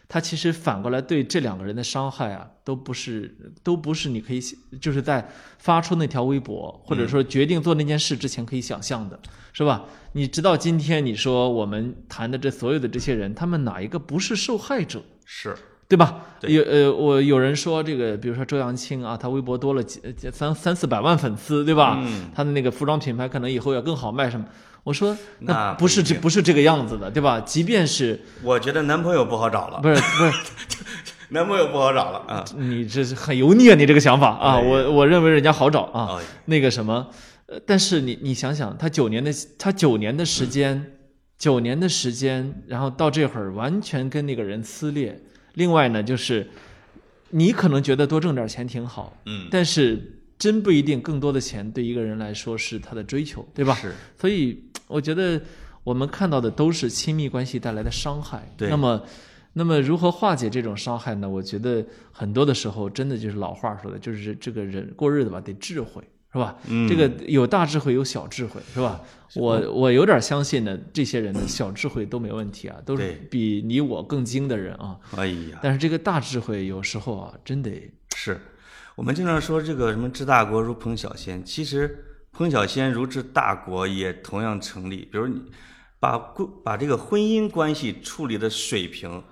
Speaker 2: 他其实反过来对这两个人的伤害啊，都不是都不是你可以就是在发出那条微博或者说决定做那件事之前可以想象的，是吧？你直到今天，你说我们谈的这所有的这些人，他们哪一个不是受害者？
Speaker 1: 是，
Speaker 2: 对吧？
Speaker 1: 对
Speaker 2: 有呃，我有人说这个，比如说周扬青啊，他微博多了几呃三三四百万粉丝，对吧？
Speaker 1: 嗯
Speaker 2: 他的那个服装品牌可能以后要更好卖什么？我说
Speaker 1: 那
Speaker 2: 不是这不是这个样子的，对吧？即便是
Speaker 1: 我觉得男朋友不好找了，
Speaker 2: 不是不是
Speaker 1: 男朋友不好找了啊。
Speaker 2: 你这是很油腻啊，你这个想法啊，我我认为人家好找啊。
Speaker 1: 哦，
Speaker 2: 那个什么，呃，但是你你想想，他九年的他九年的时间，九年的时间，然后到这会儿完全跟那个人撕裂。另外呢，就是你可能觉得多挣点钱挺好，
Speaker 1: 嗯，
Speaker 2: 但是真不一定更多的钱对一个人来说是他的追求，对吧？
Speaker 1: 是，
Speaker 2: 所以我觉得我们看到的都是亲密关系带来的伤害。
Speaker 1: 对
Speaker 2: 那么，那么如何化解这种伤害呢？我觉得很多的时候，真的就是老话说的，就是这个人过日子吧，得智慧，是吧？
Speaker 1: 嗯
Speaker 2: 这个有大智慧，有小智慧，是吧？我我有点相信呢，这些人的小智慧都没问题啊，都是比你我更精的人啊。
Speaker 1: 哎呀，
Speaker 2: 但是这个大智慧有时候啊，真得
Speaker 1: 是我们经常说这个什么治大国如烹小鲜，其实烹小鲜如治大国也同样成立。比如你把关把这个婚姻关系处理的水平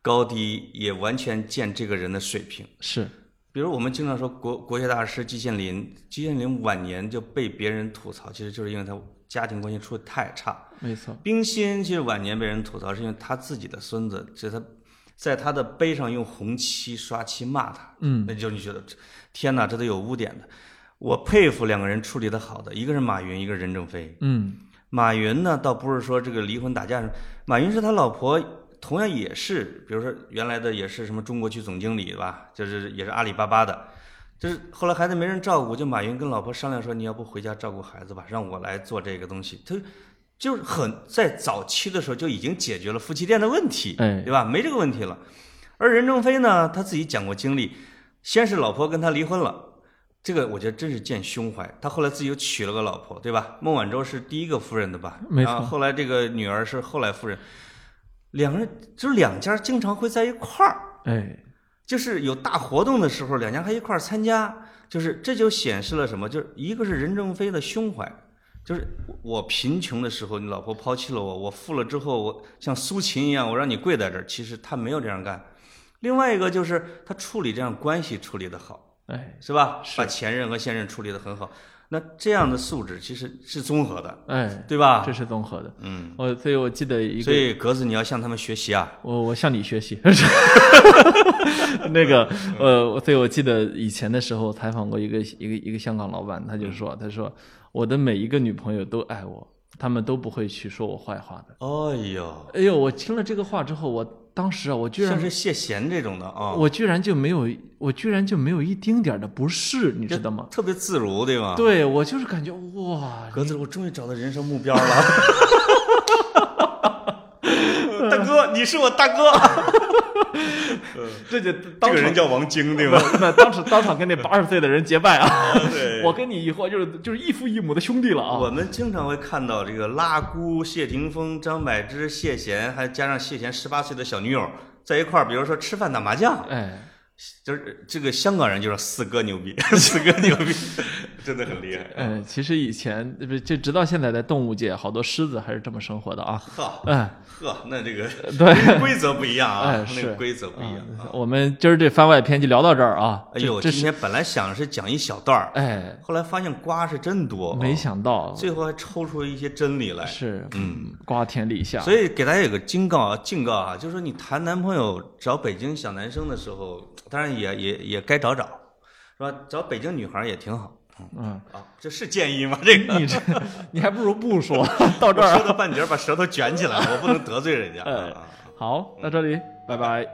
Speaker 1: 高低，也完全见这个人的水平。
Speaker 2: 是
Speaker 1: 比如我们经常说国国学大师季羡林，季羡林晚年就被别人吐槽，其实就是因为他家庭关系处的太差。
Speaker 3: 没错，
Speaker 1: 冰心其实晚年被人吐槽，是因为他自己的孙子，就他在他的碑上用红漆刷漆骂他，
Speaker 3: 嗯，
Speaker 1: 那就你觉得天哪，这都有污点的。我佩服两个人处理的好的，一个是马云，一个是任正非。
Speaker 3: 嗯
Speaker 1: 马云呢，倒不是说这个离婚打架上，马云是他老婆，同样也是，比如说原来的也是什么中国区总经理吧，就是也是阿里巴巴的，就是后来孩子没人照顾，就马云跟老婆商量说，你要不回家照顾孩子吧，让我来做这个东西，他就是很在早期的时候就已经解决了夫妻店的问题，
Speaker 3: 哎
Speaker 1: 对吧？没这个问题了。而任正非呢，他自己讲过经历，先是老婆跟他离婚了。这个我觉得真是见胸怀。他后来自己又娶了个老婆，对吧？孟晚舟是第一个夫人的吧？
Speaker 3: 没错
Speaker 1: 然后后来这个女儿是后来夫人，两个人就是两家经常会在一块儿，
Speaker 3: 哎，
Speaker 1: 就是有大活动的时候，两家还一块儿参加，就是这就显示了什么？就是一个是任正非的胸怀，就是我贫穷的时候，你老婆抛弃了我，我富了之后，我像苏秦一样，我让你跪在这儿。其实他没有这样干。另外一个就是他处理这样关系处理的好，
Speaker 3: 哎，
Speaker 1: 是吧？
Speaker 3: 是
Speaker 1: 把前任和现任处理的很好。那这样的素质其实是综合的，
Speaker 3: 哎，
Speaker 1: 对吧
Speaker 3: 这？是综合的。
Speaker 1: 嗯，
Speaker 3: 我所以，我记得一个，
Speaker 1: 所以格子你要向他们学习啊。
Speaker 3: 我我向你学习。那个，呃，我所以我记得以前的时候采访过一个一个一个香港老板，他就说，他说我的每一个女朋友都爱我，他们都不会去说我坏话的。
Speaker 1: 哎呦，
Speaker 3: 哎呦，我听了这个话之后，我当时啊，我居然
Speaker 1: 像是谢贤这种的啊，
Speaker 3: 我居然就没有，我居然就没有一丁点儿的不适，你知道吗？
Speaker 1: 特别自如，对吧？
Speaker 3: 对我就是感觉哇，
Speaker 1: 格子，我终于找到人生目标了。大哥，你是我大哥。
Speaker 3: 这就
Speaker 1: 这个人叫王晶，对吧？
Speaker 3: 那当时当场跟那八十岁的人结拜啊！
Speaker 1: 对
Speaker 3: 我跟你以后就是就是异父异母的兄弟了啊！
Speaker 1: 我们经常会看到这个拉姑、谢霆锋、张柏芝、谢贤，还加上谢贤十八岁的小女友在一块儿，比如说吃饭打麻将，
Speaker 3: 哎，
Speaker 1: 就是这个香港人就是四哥牛逼，四哥牛逼，真的很厉害。
Speaker 3: 嗯，其实以前不就直到现在在动物界，好多狮子还是这么生活的啊。
Speaker 1: 呵
Speaker 3: 嗯，
Speaker 1: 呵，那这个
Speaker 3: 对，
Speaker 1: 规则不一样啊，
Speaker 3: 哎
Speaker 1: 那
Speaker 3: 是
Speaker 1: 个规则不一样啊。
Speaker 3: 我们今儿这番外篇就聊到这儿啊。
Speaker 1: 哎呦，今天本来想是讲一小段儿，
Speaker 3: 哎，
Speaker 1: 后来发现瓜是真多，
Speaker 3: 没想到
Speaker 1: 最后还抽出一些真理来。
Speaker 3: 是
Speaker 1: 嗯，
Speaker 3: 瓜田李下。
Speaker 1: 所以给大家有个警告啊，警告啊，就是说你谈男朋友找北京小男生的时候，当然也也也该找找，是吧？找北京女孩儿也挺好。
Speaker 3: 嗯，
Speaker 1: 啊，这是建议吗？这个
Speaker 3: 你这 你还不如不说。到这儿啊
Speaker 1: 说到半截把舌头卷起来，我不能得罪人家。
Speaker 3: 哎
Speaker 1: 啊
Speaker 3: 好，到这里，拜拜。